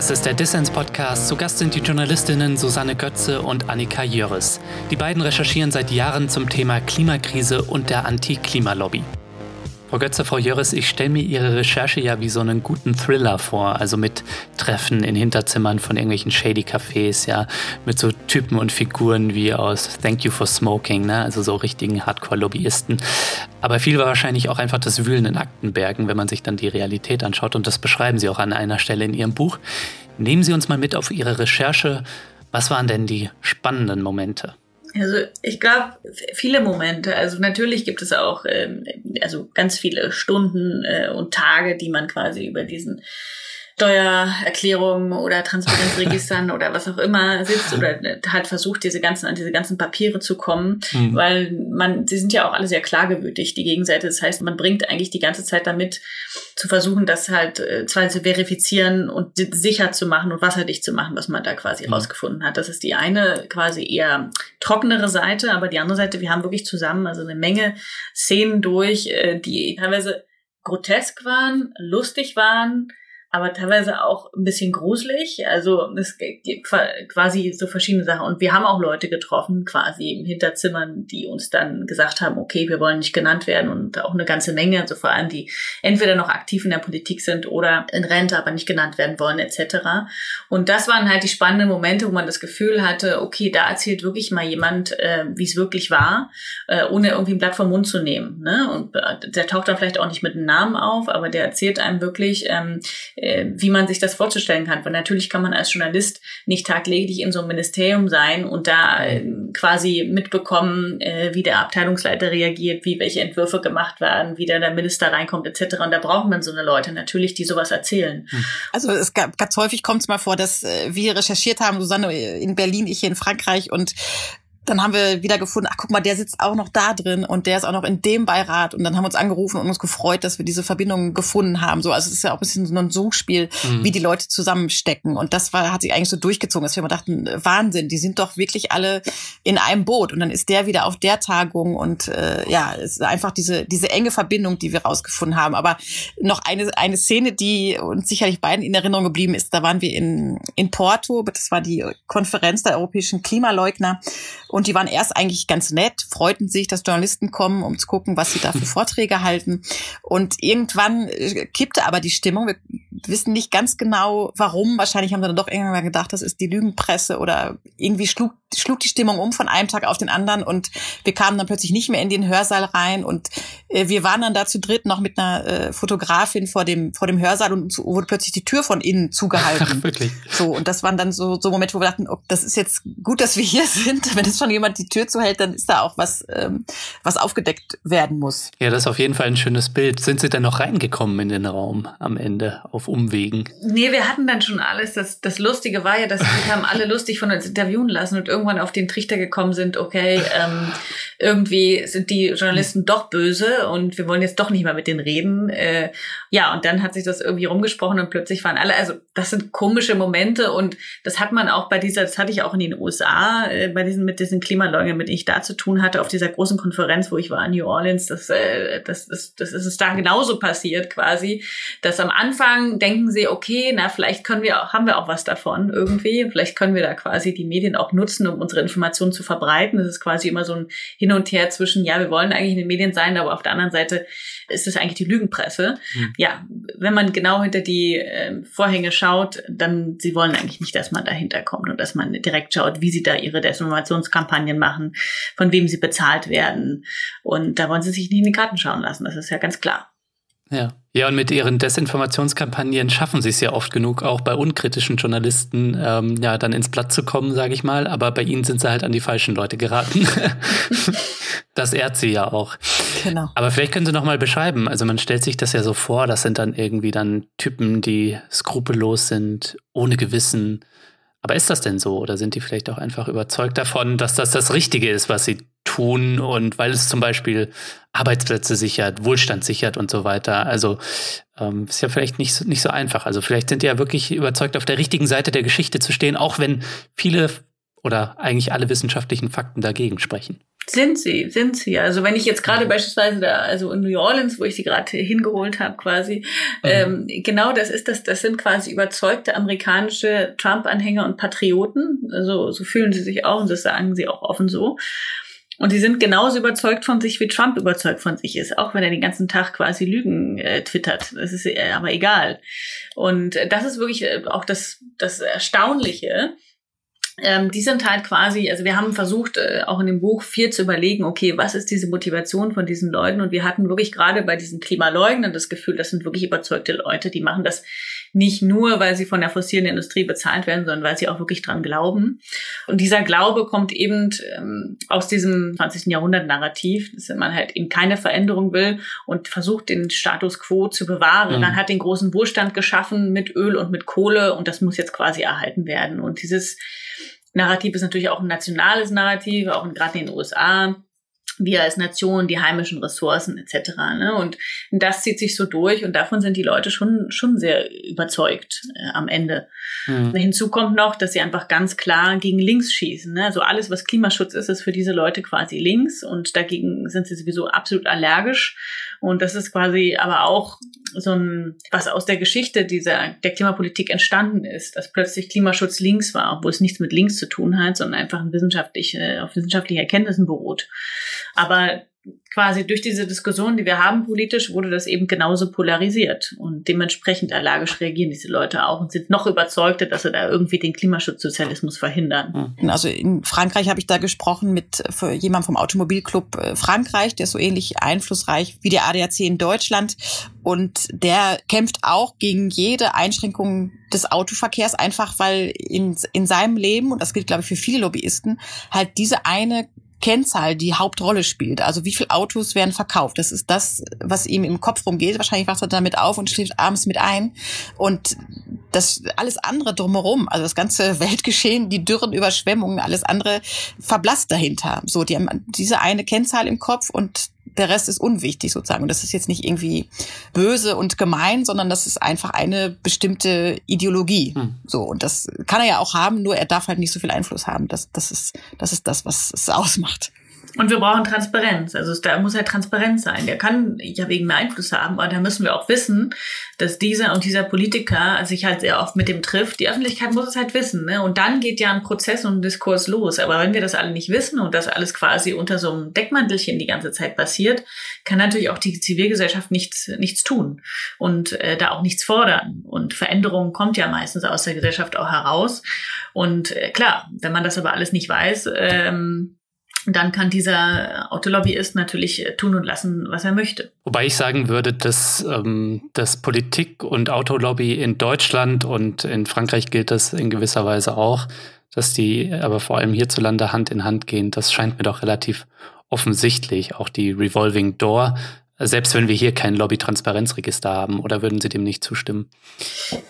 Das ist der Dissens-Podcast. Zu Gast sind die Journalistinnen Susanne Götze und Annika Jöris. Die beiden recherchieren seit Jahren zum Thema Klimakrise und der Anti-Klimalobby. Frau Götze, Frau Jöris, ich stelle mir Ihre Recherche ja wie so einen guten Thriller vor, also mit Treffen in Hinterzimmern von irgendwelchen shady Cafés, ja, mit so Typen und Figuren wie aus Thank You for Smoking, ne? also so richtigen Hardcore-Lobbyisten. Aber viel war wahrscheinlich auch einfach das Wühlen in Aktenbergen, wenn man sich dann die Realität anschaut und das beschreiben Sie auch an einer Stelle in Ihrem Buch. Nehmen Sie uns mal mit auf Ihre Recherche. Was waren denn die spannenden Momente? Also ich glaube, viele Momente. Also natürlich gibt es auch ähm, also ganz viele Stunden äh, und Tage, die man quasi über diesen Steuererklärungen oder Transparenzregistern oder was auch immer sitzt oder halt versucht, diese ganzen, an diese ganzen Papiere zu kommen, mhm. weil man, sie sind ja auch alle sehr klagewürdig, die Gegenseite. Das heißt, man bringt eigentlich die ganze Zeit damit zu versuchen, das halt äh, zwar zu verifizieren und sicher zu machen und wasserdicht zu machen, was man da quasi mhm. rausgefunden hat. Das ist die eine quasi eher trockenere Seite, aber die andere Seite, wir haben wirklich zusammen also eine Menge Szenen durch, äh, die teilweise grotesk waren, lustig waren, aber teilweise auch ein bisschen gruselig. Also es gibt quasi so verschiedene Sachen. Und wir haben auch Leute getroffen, quasi im Hinterzimmern, die uns dann gesagt haben, okay, wir wollen nicht genannt werden und auch eine ganze Menge, also vor allem die entweder noch aktiv in der Politik sind oder in Rente, aber nicht genannt werden wollen, etc. Und das waren halt die spannenden Momente, wo man das Gefühl hatte, okay, da erzählt wirklich mal jemand, äh, wie es wirklich war, äh, ohne irgendwie ein Blatt vom Mund zu nehmen. Ne? Und äh, der taucht dann vielleicht auch nicht mit einem Namen auf, aber der erzählt einem wirklich, ähm, äh, wie man sich das vorzustellen kann. Weil natürlich kann man als Journalist nicht tagtäglich in so einem Ministerium sein und da äh, quasi mitbekommen, äh, wie der Abteilungsleiter reagiert, wie welche Entwürfe gemacht werden, wie der, der Minister reinkommt etc. Und da braucht man so eine Leute natürlich, die sowas erzählen. Hm. Also es gab ganz häufig kommt es mal vor, dass äh, wir recherchiert haben, Susanne in Berlin, ich hier in Frankreich und dann haben wir wieder gefunden, ach guck mal, der sitzt auch noch da drin und der ist auch noch in dem Beirat. Und dann haben wir uns angerufen und uns gefreut, dass wir diese Verbindung gefunden haben. So, also es ist ja auch ein bisschen so ein Suchspiel, mhm. wie die Leute zusammenstecken. Und das war hat sich eigentlich so durchgezogen, dass wir immer dachten, Wahnsinn, die sind doch wirklich alle in einem Boot. Und dann ist der wieder auf der Tagung. Und äh, ja, es ist einfach diese diese enge Verbindung, die wir rausgefunden haben. Aber noch eine eine Szene, die uns sicherlich beiden in Erinnerung geblieben ist, da waren wir in in Porto, das war die Konferenz der europäischen Klimaleugner und die waren erst eigentlich ganz nett, freuten sich, dass Journalisten kommen, um zu gucken, was sie da für Vorträge halten. Und irgendwann äh, kippte aber die Stimmung. Wir wissen nicht ganz genau, warum. Wahrscheinlich haben sie dann doch irgendwann mal gedacht, das ist die Lügenpresse oder irgendwie schlug, schlug die Stimmung um von einem Tag auf den anderen und wir kamen dann plötzlich nicht mehr in den Hörsaal rein und äh, wir waren dann da zu dritt noch mit einer äh, Fotografin vor dem, vor dem Hörsaal und wurde plötzlich die Tür von innen zugehalten. Ach, wirklich? So, und das waren dann so, so Momente, wo wir dachten, oh, das ist jetzt gut, dass wir hier sind. Wenn es schon jemand die Tür zuhält, dann ist da auch was, ähm, was aufgedeckt werden muss. Ja, das ist auf jeden Fall ein schönes Bild. Sind Sie denn noch reingekommen in den Raum am Ende auf Umwegen? Nee, wir hatten dann schon alles. Das, das Lustige war ja, dass wir haben alle lustig von uns interviewen lassen und irgendwann auf den Trichter gekommen sind, okay, ähm, irgendwie sind die Journalisten doch böse und wir wollen jetzt doch nicht mehr mit denen reden. Äh, ja, und dann hat sich das irgendwie rumgesprochen und plötzlich waren alle, also das sind komische Momente und das hat man auch bei dieser, das hatte ich auch in den USA, äh, bei diesen, mit diesen Klimaleugnern, mit denen ich da zu tun hatte, auf dieser großen Konferenz, wo ich war in New Orleans, das, äh, das, ist, das ist es da genauso passiert quasi, dass am Anfang denken sie, okay, na, vielleicht können wir auch, haben wir auch was davon irgendwie, vielleicht können wir da quasi die Medien auch nutzen, um unsere Informationen zu verbreiten. Das ist quasi immer so ein Hin und Her zwischen, ja, wir wollen eigentlich in den Medien sein, aber auf der anderen Seite ist es eigentlich die Lügenpresse. Mhm. Ja, wenn man genau hinter die äh, Vorhänge schaut, dann sie wollen eigentlich nicht, dass man dahinter kommt und dass man direkt schaut, wie sie da ihre Desinformationskampagnen machen, von wem sie bezahlt werden. Und da wollen sie sich nicht in die Karten schauen lassen, das ist ja ganz klar. Ja. Ja, und mit ihren Desinformationskampagnen schaffen sie es ja oft genug, auch bei unkritischen Journalisten ähm, ja dann ins Blatt zu kommen, sage ich mal. Aber bei ihnen sind sie halt an die falschen Leute geraten. das ehrt sie ja auch. Genau. Aber vielleicht können Sie noch mal beschreiben. Also man stellt sich das ja so vor, das sind dann irgendwie dann Typen, die skrupellos sind, ohne Gewissen. Aber ist das denn so? Oder sind die vielleicht auch einfach überzeugt davon, dass das das Richtige ist, was sie tun und weil es zum Beispiel Arbeitsplätze sichert, Wohlstand sichert und so weiter. Also ähm, ist ja vielleicht nicht so, nicht so einfach. Also vielleicht sind die ja wirklich überzeugt, auf der richtigen Seite der Geschichte zu stehen, auch wenn viele oder eigentlich alle wissenschaftlichen Fakten dagegen sprechen. Sind sie, sind sie. Also wenn ich jetzt gerade beispielsweise da, also in New Orleans, wo ich sie gerade hingeholt habe, quasi, mhm. ähm, genau das ist das, das sind quasi überzeugte amerikanische Trump-Anhänger und Patrioten. Also so fühlen sie sich auch und das sagen sie auch offen so. Und sie sind genauso überzeugt von sich, wie Trump überzeugt von sich ist, auch wenn er den ganzen Tag quasi Lügen äh, twittert. Das ist äh, aber egal. Und äh, das ist wirklich äh, auch das, das Erstaunliche. Ähm, die sind halt quasi, also wir haben versucht, äh, auch in dem Buch viel zu überlegen, okay, was ist diese Motivation von diesen Leuten? Und wir hatten wirklich gerade bei diesen Klimaleugnern das Gefühl, das sind wirklich überzeugte Leute, die machen das nicht nur, weil sie von der fossilen Industrie bezahlt werden, sondern weil sie auch wirklich dran glauben. Und dieser Glaube kommt eben ähm, aus diesem 20. Jahrhundert-Narrativ, dass man halt eben keine Veränderung will und versucht, den Status quo zu bewahren. Mhm. Man hat den großen Wohlstand geschaffen mit Öl und mit Kohle und das muss jetzt quasi erhalten werden. Und dieses Narrativ ist natürlich auch ein nationales Narrativ, auch gerade in den USA wir als Nation, die heimischen Ressourcen etc. Ne? Und das zieht sich so durch und davon sind die Leute schon schon sehr überzeugt äh, am Ende. Mhm. Hinzu kommt noch, dass sie einfach ganz klar gegen links schießen. Ne? Also alles, was Klimaschutz ist, ist für diese Leute quasi links und dagegen sind sie sowieso absolut allergisch. Und das ist quasi aber auch so ein, was aus der Geschichte dieser, der Klimapolitik entstanden ist, dass plötzlich Klimaschutz links war, obwohl es nichts mit links zu tun hat, sondern einfach ein wissenschaftliche, auf wissenschaftlichen Erkenntnissen beruht. Aber quasi durch diese Diskussion, die wir haben politisch, wurde das eben genauso polarisiert. Und dementsprechend allergisch reagieren diese Leute auch und sind noch überzeugter, dass sie da irgendwie den Klimaschutzsozialismus verhindern. Hm. Also in Frankreich habe ich da gesprochen mit jemandem vom Automobilclub äh, Frankreich, der ist so ähnlich einflussreich wie der ADAC in Deutschland. Und der kämpft auch gegen jede Einschränkung des Autoverkehrs, einfach weil in, in seinem Leben, und das gilt, glaube ich, für viele Lobbyisten, halt diese eine Kennzahl die Hauptrolle spielt. Also wie viele Autos werden verkauft. Das ist das, was ihm im Kopf rumgeht. Wahrscheinlich wacht er damit auf und schläft abends mit ein. Und das alles andere drumherum, also das ganze Weltgeschehen, die Dürren, Überschwemmungen, alles andere verblasst dahinter. So, die haben diese eine Kennzahl im Kopf und der Rest ist unwichtig sozusagen. Und das ist jetzt nicht irgendwie böse und gemein, sondern das ist einfach eine bestimmte Ideologie. Hm. So. Und das kann er ja auch haben, nur er darf halt nicht so viel Einfluss haben. Das, das ist, das ist das, was es ausmacht. Und wir brauchen Transparenz. Also da muss halt transparent sein. Der kann ja wegen mehr Einfluss haben, aber da müssen wir auch wissen, dass dieser und dieser Politiker sich halt sehr oft mit dem trifft. Die Öffentlichkeit muss es halt wissen. Ne? Und dann geht ja ein Prozess und ein Diskurs los. Aber wenn wir das alle nicht wissen und das alles quasi unter so einem Deckmantelchen die ganze Zeit passiert, kann natürlich auch die Zivilgesellschaft nichts, nichts tun und äh, da auch nichts fordern. Und Veränderung kommt ja meistens aus der Gesellschaft auch heraus. Und äh, klar, wenn man das aber alles nicht weiß, ähm, dann kann dieser Autolobbyist natürlich äh, tun und lassen, was er möchte. Wobei ich sagen würde, dass, ähm, dass Politik und Autolobby in Deutschland und in Frankreich gilt das in gewisser Weise auch, dass die aber vor allem hierzulande Hand in Hand gehen. Das scheint mir doch relativ offensichtlich. Auch die Revolving Door selbst wenn wir hier kein Lobby-Transparenzregister haben, oder würden Sie dem nicht zustimmen?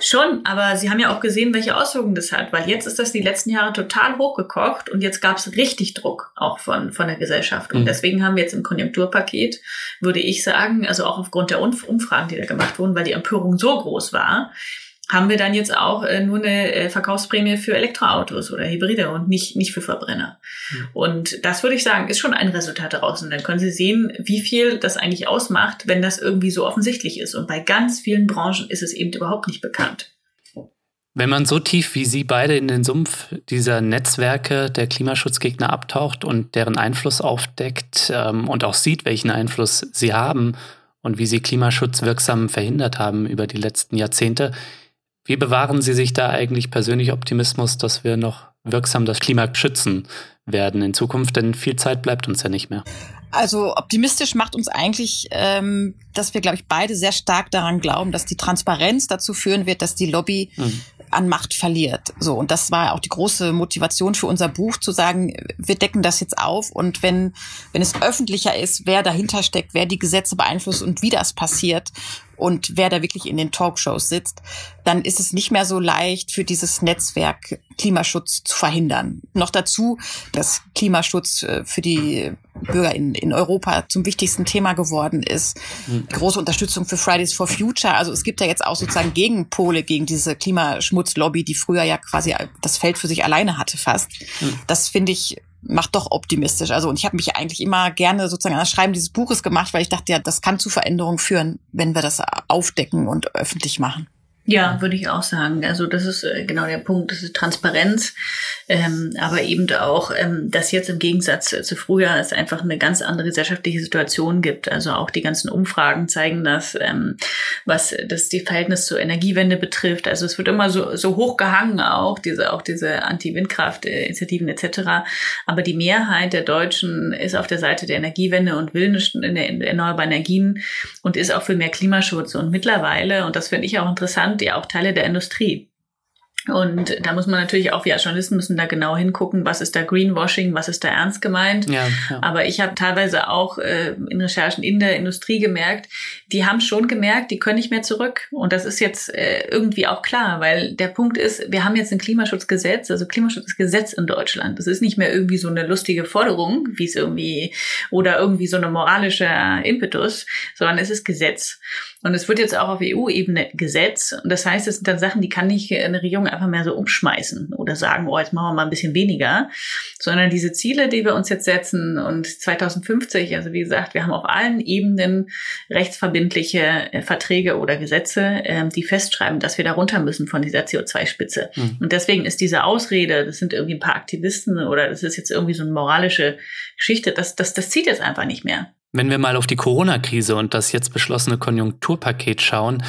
Schon, aber Sie haben ja auch gesehen, welche Auswirkungen das hat, weil jetzt ist das die letzten Jahre total hochgekocht und jetzt gab es richtig Druck auch von, von der Gesellschaft. Und mhm. deswegen haben wir jetzt im Konjunkturpaket, würde ich sagen, also auch aufgrund der Umfragen, die da gemacht wurden, weil die Empörung so groß war, haben wir dann jetzt auch äh, nur eine äh, Verkaufsprämie für Elektroautos oder Hybride und nicht, nicht für Verbrenner. Mhm. Und das würde ich sagen, ist schon ein Resultat daraus. Und dann können Sie sehen, wie viel das eigentlich ausmacht, wenn das irgendwie so offensichtlich ist. Und bei ganz vielen Branchen ist es eben überhaupt nicht bekannt. Wenn man so tief wie Sie beide in den Sumpf dieser Netzwerke der Klimaschutzgegner abtaucht und deren Einfluss aufdeckt ähm, und auch sieht, welchen Einfluss sie haben und wie sie Klimaschutz wirksam verhindert haben über die letzten Jahrzehnte, wie bewahren Sie sich da eigentlich persönlich Optimismus, dass wir noch wirksam das Klima schützen werden in Zukunft? Denn viel Zeit bleibt uns ja nicht mehr. Also optimistisch macht uns eigentlich, ähm, dass wir, glaube ich, beide sehr stark daran glauben, dass die Transparenz dazu führen wird, dass die Lobby mhm an Macht verliert. So und das war auch die große Motivation für unser Buch zu sagen, wir decken das jetzt auf und wenn wenn es öffentlicher ist, wer dahinter steckt, wer die Gesetze beeinflusst und wie das passiert und wer da wirklich in den Talkshows sitzt, dann ist es nicht mehr so leicht für dieses Netzwerk Klimaschutz zu verhindern. Noch dazu, dass Klimaschutz äh, für die Bürger in, in Europa zum wichtigsten Thema geworden ist. Mhm. Große Unterstützung für Fridays for Future. Also es gibt ja jetzt auch sozusagen Gegenpole gegen diese Klimaschmutzlobby, die früher ja quasi das Feld für sich alleine hatte fast. Mhm. Das finde ich macht doch optimistisch. Also und ich habe mich eigentlich immer gerne sozusagen an das Schreiben dieses Buches gemacht, weil ich dachte, ja, das kann zu Veränderungen führen, wenn wir das aufdecken und öffentlich machen. Ja, würde ich auch sagen. Also das ist äh, genau der Punkt, das ist Transparenz, ähm, aber eben auch, ähm, dass jetzt im Gegensatz zu früher es einfach eine ganz andere gesellschaftliche Situation gibt. Also auch die ganzen Umfragen zeigen das, ähm, was das die Verhältnis zur Energiewende betrifft. Also es wird immer so, so hoch gehangen auch, diese, auch diese Anti-Windkraft-Initiativen etc. Aber die Mehrheit der Deutschen ist auf der Seite der Energiewende und will in der erneuerbaren Energien und ist auch für mehr Klimaschutz. Und mittlerweile, und das finde ich auch interessant, ja auch Teile der Industrie. Und da muss man natürlich auch, wir als Journalisten müssen da genau hingucken, was ist da Greenwashing, was ist da ernst gemeint. Ja, ja. Aber ich habe teilweise auch äh, in Recherchen in der Industrie gemerkt, die haben schon gemerkt, die können nicht mehr zurück. Und das ist jetzt äh, irgendwie auch klar, weil der Punkt ist, wir haben jetzt ein Klimaschutzgesetz, also Klimaschutzgesetz in Deutschland. Das ist nicht mehr irgendwie so eine lustige Forderung, wie es irgendwie, oder irgendwie so eine moralische Impetus, sondern es ist Gesetz. Und es wird jetzt auch auf EU-Ebene Gesetz. Und das heißt, es sind dann Sachen, die kann nicht eine Regierung einfach mehr so umschmeißen oder sagen, oh, jetzt machen wir mal ein bisschen weniger, sondern diese Ziele, die wir uns jetzt setzen und 2050, also wie gesagt, wir haben auf allen Ebenen rechtsverbindliche äh, Verträge oder Gesetze, äh, die festschreiben, dass wir da runter müssen von dieser CO2-Spitze. Mhm. Und deswegen ist diese Ausrede, das sind irgendwie ein paar Aktivisten oder das ist jetzt irgendwie so eine moralische Geschichte, das, das, das zieht jetzt einfach nicht mehr. Wenn wir mal auf die Corona-Krise und das jetzt beschlossene Konjunkturpaket schauen,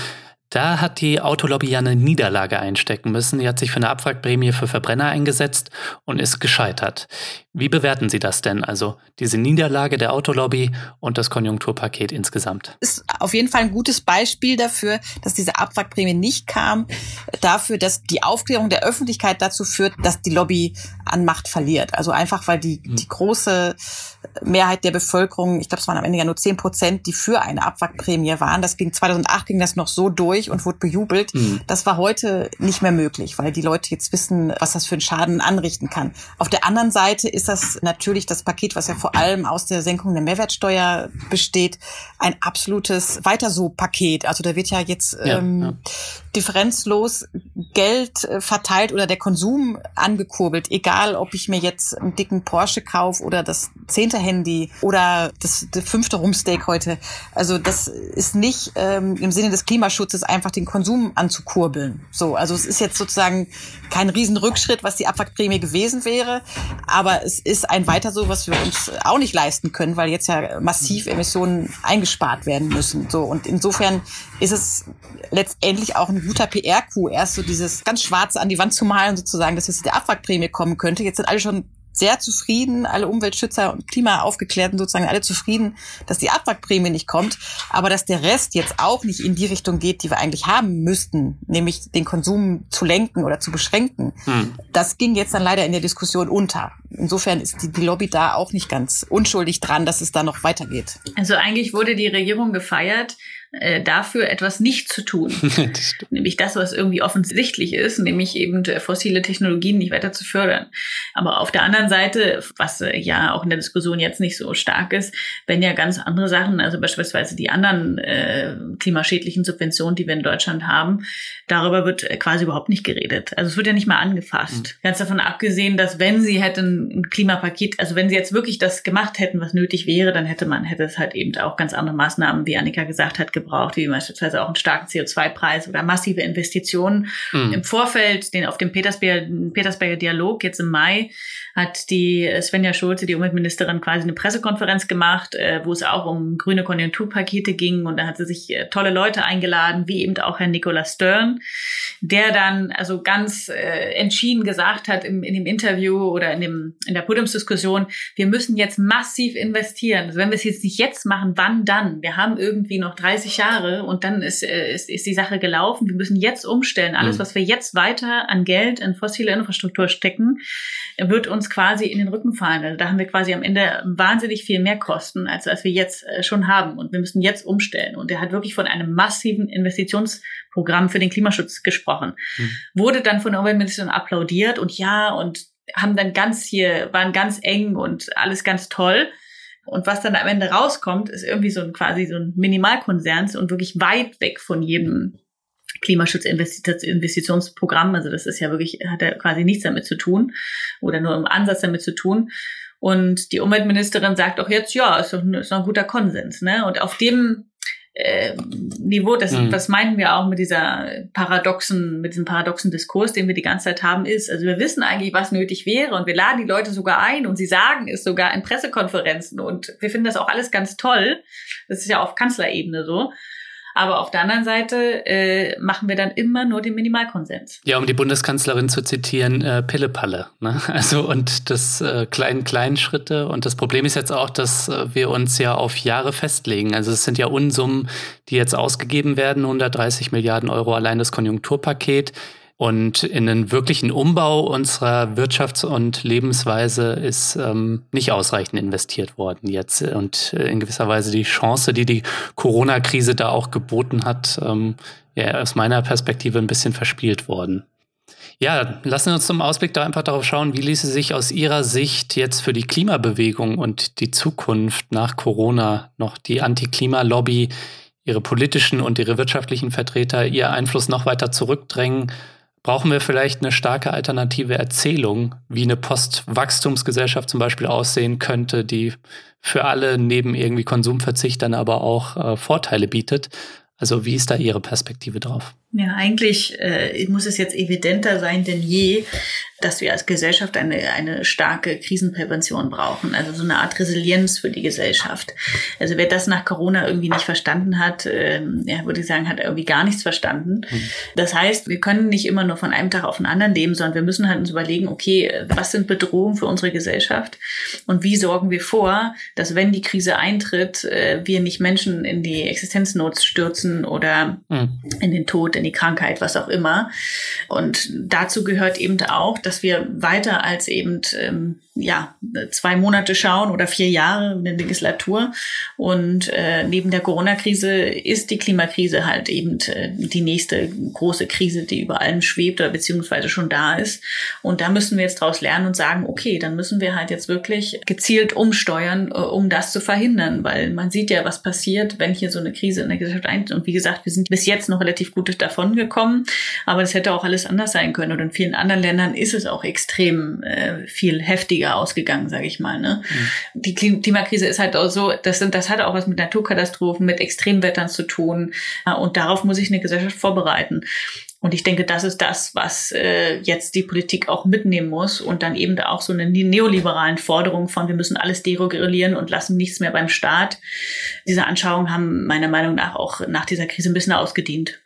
da hat die Autolobby ja eine Niederlage einstecken müssen. Die hat sich für eine Abwrackprämie für Verbrenner eingesetzt und ist gescheitert. Wie bewerten Sie das denn? Also diese Niederlage der Autolobby und das Konjunkturpaket insgesamt? Ist auf jeden Fall ein gutes Beispiel dafür, dass diese Abwrackprämie nicht kam, dafür, dass die Aufklärung der Öffentlichkeit dazu führt, dass die Lobby an Macht verliert. Also einfach, weil die, mhm. die große Mehrheit der Bevölkerung, ich glaube, es waren am Ende ja nur zehn Prozent, die für eine Abwrackprämie waren. Das ging 2008 ging das noch so durch und wurde bejubelt. Mhm. Das war heute nicht mehr möglich, weil die Leute jetzt wissen, was das für einen Schaden anrichten kann. Auf der anderen Seite ist das natürlich das Paket, was ja vor allem aus der Senkung der Mehrwertsteuer besteht, ein absolutes Weiter so Paket. Also da wird ja jetzt ja, ähm, ja. differenzlos Geld äh, verteilt oder der Konsum angekurbelt, egal ob ich mir jetzt einen dicken Porsche kaufe oder das zehnte Handy oder das, das fünfte Rumsteak heute. Also das ist nicht ähm, im Sinne des Klimaschutzes einfach den Konsum anzukurbeln. So, also es ist jetzt sozusagen kein Riesenrückschritt, was die Abwrackprämie gewesen wäre, aber es ist ein weiter so, was wir uns auch nicht leisten können, weil jetzt ja massiv Emissionen eingespart werden müssen. So und insofern ist es letztendlich auch ein guter PR-Coup, erst so dieses ganz Schwarze an die Wand zu malen, sozusagen, dass jetzt die Abwrackprämie kommen könnte. Jetzt sind alle schon sehr zufrieden, alle Umweltschützer und Klimaaufgeklärten sozusagen alle zufrieden, dass die Abwrackprämie nicht kommt, aber dass der Rest jetzt auch nicht in die Richtung geht, die wir eigentlich haben müssten, nämlich den Konsum zu lenken oder zu beschränken. Hm. Das ging jetzt dann leider in der Diskussion unter. Insofern ist die, die Lobby da auch nicht ganz unschuldig dran, dass es da noch weitergeht. Also eigentlich wurde die Regierung gefeiert, äh, dafür etwas nicht zu tun. das nämlich das, was irgendwie offensichtlich ist, nämlich eben äh, fossile Technologien nicht weiter zu fördern. Aber auf der anderen Seite, was äh, ja auch in der Diskussion jetzt nicht so stark ist, wenn ja ganz andere Sachen, also beispielsweise die anderen äh, klimaschädlichen Subventionen, die wir in Deutschland haben, darüber wird äh, quasi überhaupt nicht geredet. Also es wird ja nicht mal angefasst. Mhm. Ganz davon abgesehen, dass wenn sie hätten ein Klimapaket, also wenn sie jetzt wirklich das gemacht hätten, was nötig wäre, dann hätte man, hätte es halt eben auch ganz andere Maßnahmen, wie Annika gesagt hat, gebraucht, wie beispielsweise auch einen starken CO2-Preis oder massive Investitionen. Mhm. Im Vorfeld, den auf dem Petersberger, Petersberger Dialog jetzt im Mai, hat die Svenja Schulze, die Umweltministerin, quasi eine Pressekonferenz gemacht, äh, wo es auch um grüne Konjunkturpakete ging. Und da hat sie sich äh, tolle Leute eingeladen, wie eben auch Herr Nicola Stern, der dann also ganz äh, entschieden gesagt hat im, in dem Interview oder in, dem, in der Podiumsdiskussion, wir müssen jetzt massiv investieren. Also wenn wir es jetzt nicht jetzt machen, wann dann? Wir haben irgendwie noch 30 Jahre und dann ist, äh, ist, ist die Sache gelaufen. Wir müssen jetzt umstellen. Alles, mhm. was wir jetzt weiter an Geld in fossile Infrastruktur stecken, wird uns quasi in den Rücken fallen. Also da haben wir quasi am Ende wahnsinnig viel mehr Kosten, als, als wir jetzt äh, schon haben. Und wir müssen jetzt umstellen. Und er hat wirklich von einem massiven Investitionsprogramm für den Klimaschutz gesprochen. Mhm. Wurde dann von der Umweltministerin applaudiert und ja, und haben dann ganz hier, waren ganz eng und alles ganz toll. Und was dann am Ende rauskommt, ist irgendwie so ein quasi so ein Minimalkonzern und wirklich weit weg von jedem Klimaschutzinvestitionsprogramm. Also das ist ja wirklich, hat ja quasi nichts damit zu tun oder nur im Ansatz damit zu tun. Und die Umweltministerin sagt auch jetzt, ja, ist doch ein, ist doch ein guter Konsens. Ne? Und auf dem äh, Niveau. Das, mhm. das meinen wir auch mit dieser paradoxen, mit diesem paradoxen Diskurs, den wir die ganze Zeit haben, ist. Also wir wissen eigentlich, was nötig wäre und wir laden die Leute sogar ein und sie sagen es sogar in Pressekonferenzen und wir finden das auch alles ganz toll. Das ist ja auf Kanzlerebene so. Aber auf der anderen Seite äh, machen wir dann immer nur den Minimalkonsens. Ja, um die Bundeskanzlerin zu zitieren, äh, Pillepalle. Ne? Also und das äh, kleinen, kleinen Schritte. Und das Problem ist jetzt auch, dass äh, wir uns ja auf Jahre festlegen. Also es sind ja Unsummen, die jetzt ausgegeben werden, 130 Milliarden Euro allein das Konjunkturpaket. Und in einen wirklichen Umbau unserer Wirtschafts- und Lebensweise ist ähm, nicht ausreichend investiert worden jetzt. Und äh, in gewisser Weise die Chance, die die Corona-Krise da auch geboten hat, ähm, ja, aus meiner Perspektive ein bisschen verspielt worden. Ja, lassen wir uns zum Ausblick da einfach darauf schauen, wie ließe sich aus Ihrer Sicht jetzt für die Klimabewegung und die Zukunft nach Corona noch die Anti-Klima-Lobby, ihre politischen und ihre wirtschaftlichen Vertreter, ihr Einfluss noch weiter zurückdrängen brauchen wir vielleicht eine starke alternative Erzählung, wie eine Postwachstumsgesellschaft zum Beispiel aussehen könnte, die für alle neben irgendwie Konsumverzicht dann aber auch äh, Vorteile bietet. Also wie ist da Ihre Perspektive drauf? Ja, eigentlich äh, muss es jetzt evidenter sein denn je, dass wir als Gesellschaft eine, eine starke Krisenprävention brauchen, also so eine Art Resilienz für die Gesellschaft. Also wer das nach Corona irgendwie nicht verstanden hat, äh, ja, würde ich sagen, hat irgendwie gar nichts verstanden. Mhm. Das heißt, wir können nicht immer nur von einem Tag auf den anderen leben, sondern wir müssen halt uns überlegen, okay, was sind Bedrohungen für unsere Gesellschaft und wie sorgen wir vor, dass wenn die Krise eintritt, äh, wir nicht Menschen in die Existenznot stürzen oder mhm. in den Tod, in die Krankheit, was auch immer. Und dazu gehört eben auch, dass wir weiter als eben ähm, ja, zwei Monate schauen oder vier Jahre eine Legislatur. Und äh, neben der Corona-Krise ist die Klimakrise halt eben äh, die nächste große Krise, die über allem schwebt oder beziehungsweise schon da ist. Und da müssen wir jetzt daraus lernen und sagen, okay, dann müssen wir halt jetzt wirklich gezielt umsteuern, äh, um das zu verhindern, weil man sieht ja, was passiert, wenn hier so eine Krise in der Gesellschaft eintritt. Und wie gesagt, wir sind bis jetzt noch relativ gut davon gekommen, aber das hätte auch alles anders sein können. Und in vielen anderen Ländern ist es auch extrem äh, viel heftiger glimpflicher ausgegangen, sage ich mal. Ne? Mhm. Die Klimakrise ist halt auch so, das, sind, das hat auch was mit Naturkatastrophen, mit Extremwettern zu tun. Und darauf muss sich eine Gesellschaft vorbereiten. Und ich denke, das ist das, was äh, jetzt die Politik auch mitnehmen muss und dann eben auch so eine neoliberalen Forderung von, wir müssen alles deregulieren und lassen nichts mehr beim Staat. Diese Anschauungen haben meiner Meinung nach auch nach dieser Krise ein bisschen ausgedient.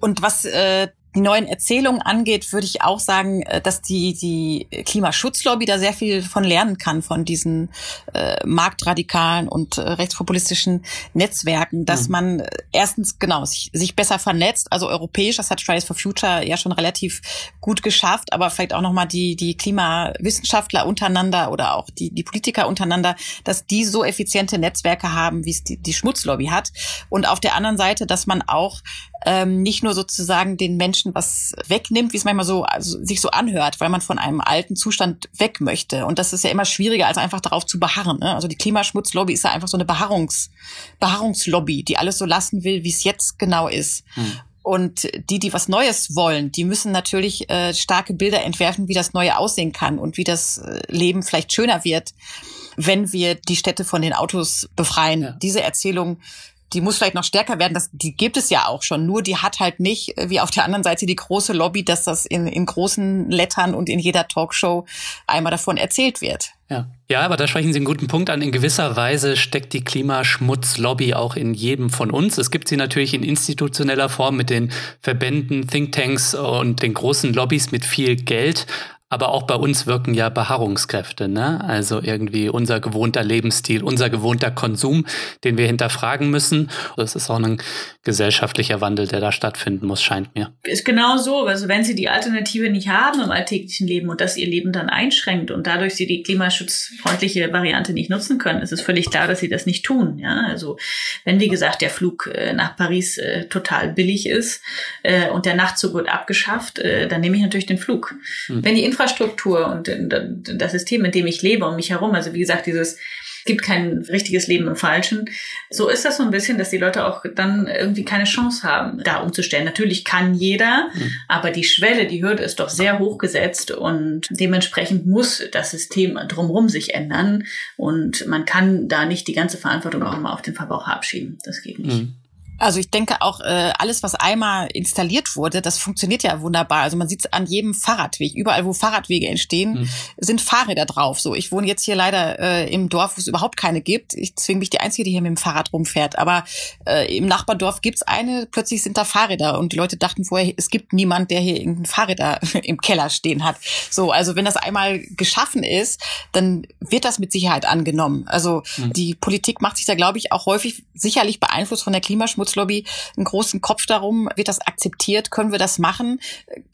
Und was äh, die neuen Erzählungen angeht, würde ich auch sagen, äh, dass die, die Klimaschutzlobby da sehr viel von lernen kann, von diesen äh, marktradikalen und äh, rechtspopulistischen Netzwerken, dass mhm. man äh, erstens genau sich, sich besser vernetzt, also europäisch, das hat Fridays for Future ja schon relativ gut geschafft, aber vielleicht auch nochmal die, die Klimawissenschaftler untereinander oder auch die, die Politiker untereinander, dass die so effiziente Netzwerke haben, wie es die, die Schmutzlobby hat. Und auf der anderen Seite, dass man auch ähm, nicht nur sozusagen den Menschen was wegnimmt, wie es manchmal so also sich so anhört, weil man von einem alten Zustand weg möchte. Und das ist ja immer schwieriger, als einfach darauf zu beharren. Ne? Also die Klimaschmutzlobby ist ja einfach so eine Beharrungs, Beharrungslobby, die alles so lassen will, wie es jetzt genau ist. Hm. Und die, die was Neues wollen, die müssen natürlich äh, starke Bilder entwerfen, wie das Neue aussehen kann und wie das äh, Leben vielleicht schöner wird, wenn wir die Städte von den Autos befreien. Ja. Diese Erzählung die muss vielleicht noch stärker werden. Das, die gibt es ja auch schon. Nur die hat halt nicht, äh, wie auf der anderen Seite, die große Lobby, dass das in, in großen Lettern und in jeder Talkshow einmal davon erzählt wird. Ja. ja, aber da sprechen Sie einen guten Punkt an. In gewisser Weise steckt die Klimaschmutzlobby auch in jedem von uns. Es gibt sie natürlich in institutioneller Form mit den Verbänden, Thinktanks und den großen Lobbys mit viel Gd aber auch bei uns wirken ja Beharrungskräfte, ne? Also irgendwie unser gewohnter Lebensstil, unser gewohnter Konsum, den wir hinterfragen müssen. Das ist auch ein gesellschaftlicher Wandel, der da stattfinden muss, scheint mir. Ist genau so. Also wenn sie die Alternative nicht haben im alltäglichen Leben und das ihr Leben dann einschränkt und dadurch sie die klimaschutzfreundliche Variante nicht nutzen können, ist es völlig klar, dass sie das nicht tun. Ja, also wenn wie gesagt der Flug äh, nach Paris äh, total billig ist äh, und der Nachtzug wird abgeschafft, dann nehme ich natürlich den Flug. Hm. Wenn die Infrastruktur und das System, in dem ich lebe, um mich herum. Also wie gesagt, dieses gibt kein richtiges Leben im Falschen. So ist das so ein bisschen, dass die Leute auch dann irgendwie keine Chance haben, da umzustellen. Natürlich kann jeder, mhm. aber die Schwelle, die Hürde ist doch sehr hoch gesetzt und dementsprechend muss das System drumherum sich ändern und man kann da nicht die ganze Verantwortung auch immer auf den Verbraucher abschieben. Das geht nicht. Mhm. Also ich denke auch, äh, alles, was einmal installiert wurde, das funktioniert ja wunderbar. Also man sieht es an jedem Fahrradweg. Überall, wo Fahrradwege entstehen, mhm. sind Fahrräder drauf. So, ich wohne jetzt hier leider äh, im Dorf, wo es überhaupt keine gibt. Ich zwinge mich die Einzige, die hier mit dem Fahrrad rumfährt. Aber äh, im Nachbardorf gibt's eine, plötzlich sind da Fahrräder. Und die Leute dachten vorher, es gibt niemand, der hier irgendein Fahrräder im Keller stehen hat. So, also wenn das einmal geschaffen ist, dann wird das mit Sicherheit angenommen. Also mhm. die Politik macht sich da, glaube ich, auch häufig sicherlich beeinflusst von der Klimaschmutz Klimaschutzlobby einen großen Kopf darum, wird das akzeptiert, können wir das machen?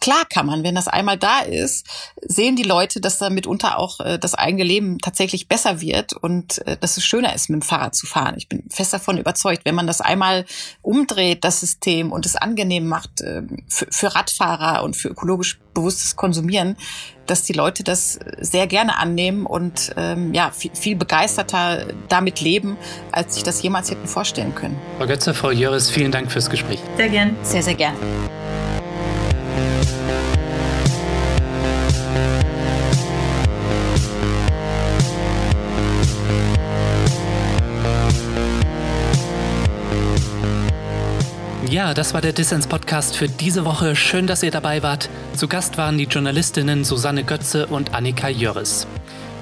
Klar kann man, wenn das einmal da ist, sehen die Leute, dass da mitunter auch äh, das eigene Leben tatsächlich besser wird und äh, dass es schöner ist, mit dem Fahrrad zu fahren. Ich bin fest davon überzeugt, wenn man das einmal umdreht, das System, und es angenehm macht äh, für, für Radfahrer und für ökologisch bewusstes Konsumieren, dass die Leute das sehr gerne annehmen und ähm, ja viel, viel begeisterter damit leben, als sich das jemals hätten vorstellen können. Frau Götze, Frau Jöris, vielen Dank fürs Gespräch. Sehr gern. Sehr, sehr gern. Ja, das war der Dissens Podcast für diese Woche. Schön, dass ihr dabei wart. Zu Gast waren die Journalistinnen Susanne Götze und Annika Jöris.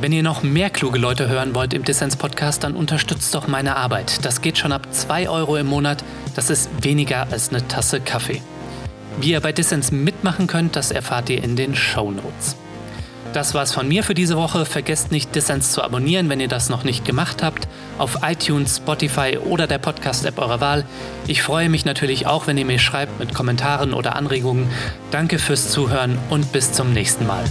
Wenn ihr noch mehr kluge Leute hören wollt im Dissens Podcast, dann unterstützt doch meine Arbeit. Das geht schon ab 2 Euro im Monat. Das ist weniger als eine Tasse Kaffee. Wie ihr bei Dissens mitmachen könnt, das erfahrt ihr in den Show Notes. Das war's von mir für diese Woche. Vergesst nicht, Dissens zu abonnieren, wenn ihr das noch nicht gemacht habt, auf iTunes, Spotify oder der Podcast-App eurer Wahl. Ich freue mich natürlich auch, wenn ihr mir schreibt mit Kommentaren oder Anregungen. Danke fürs Zuhören und bis zum nächsten Mal.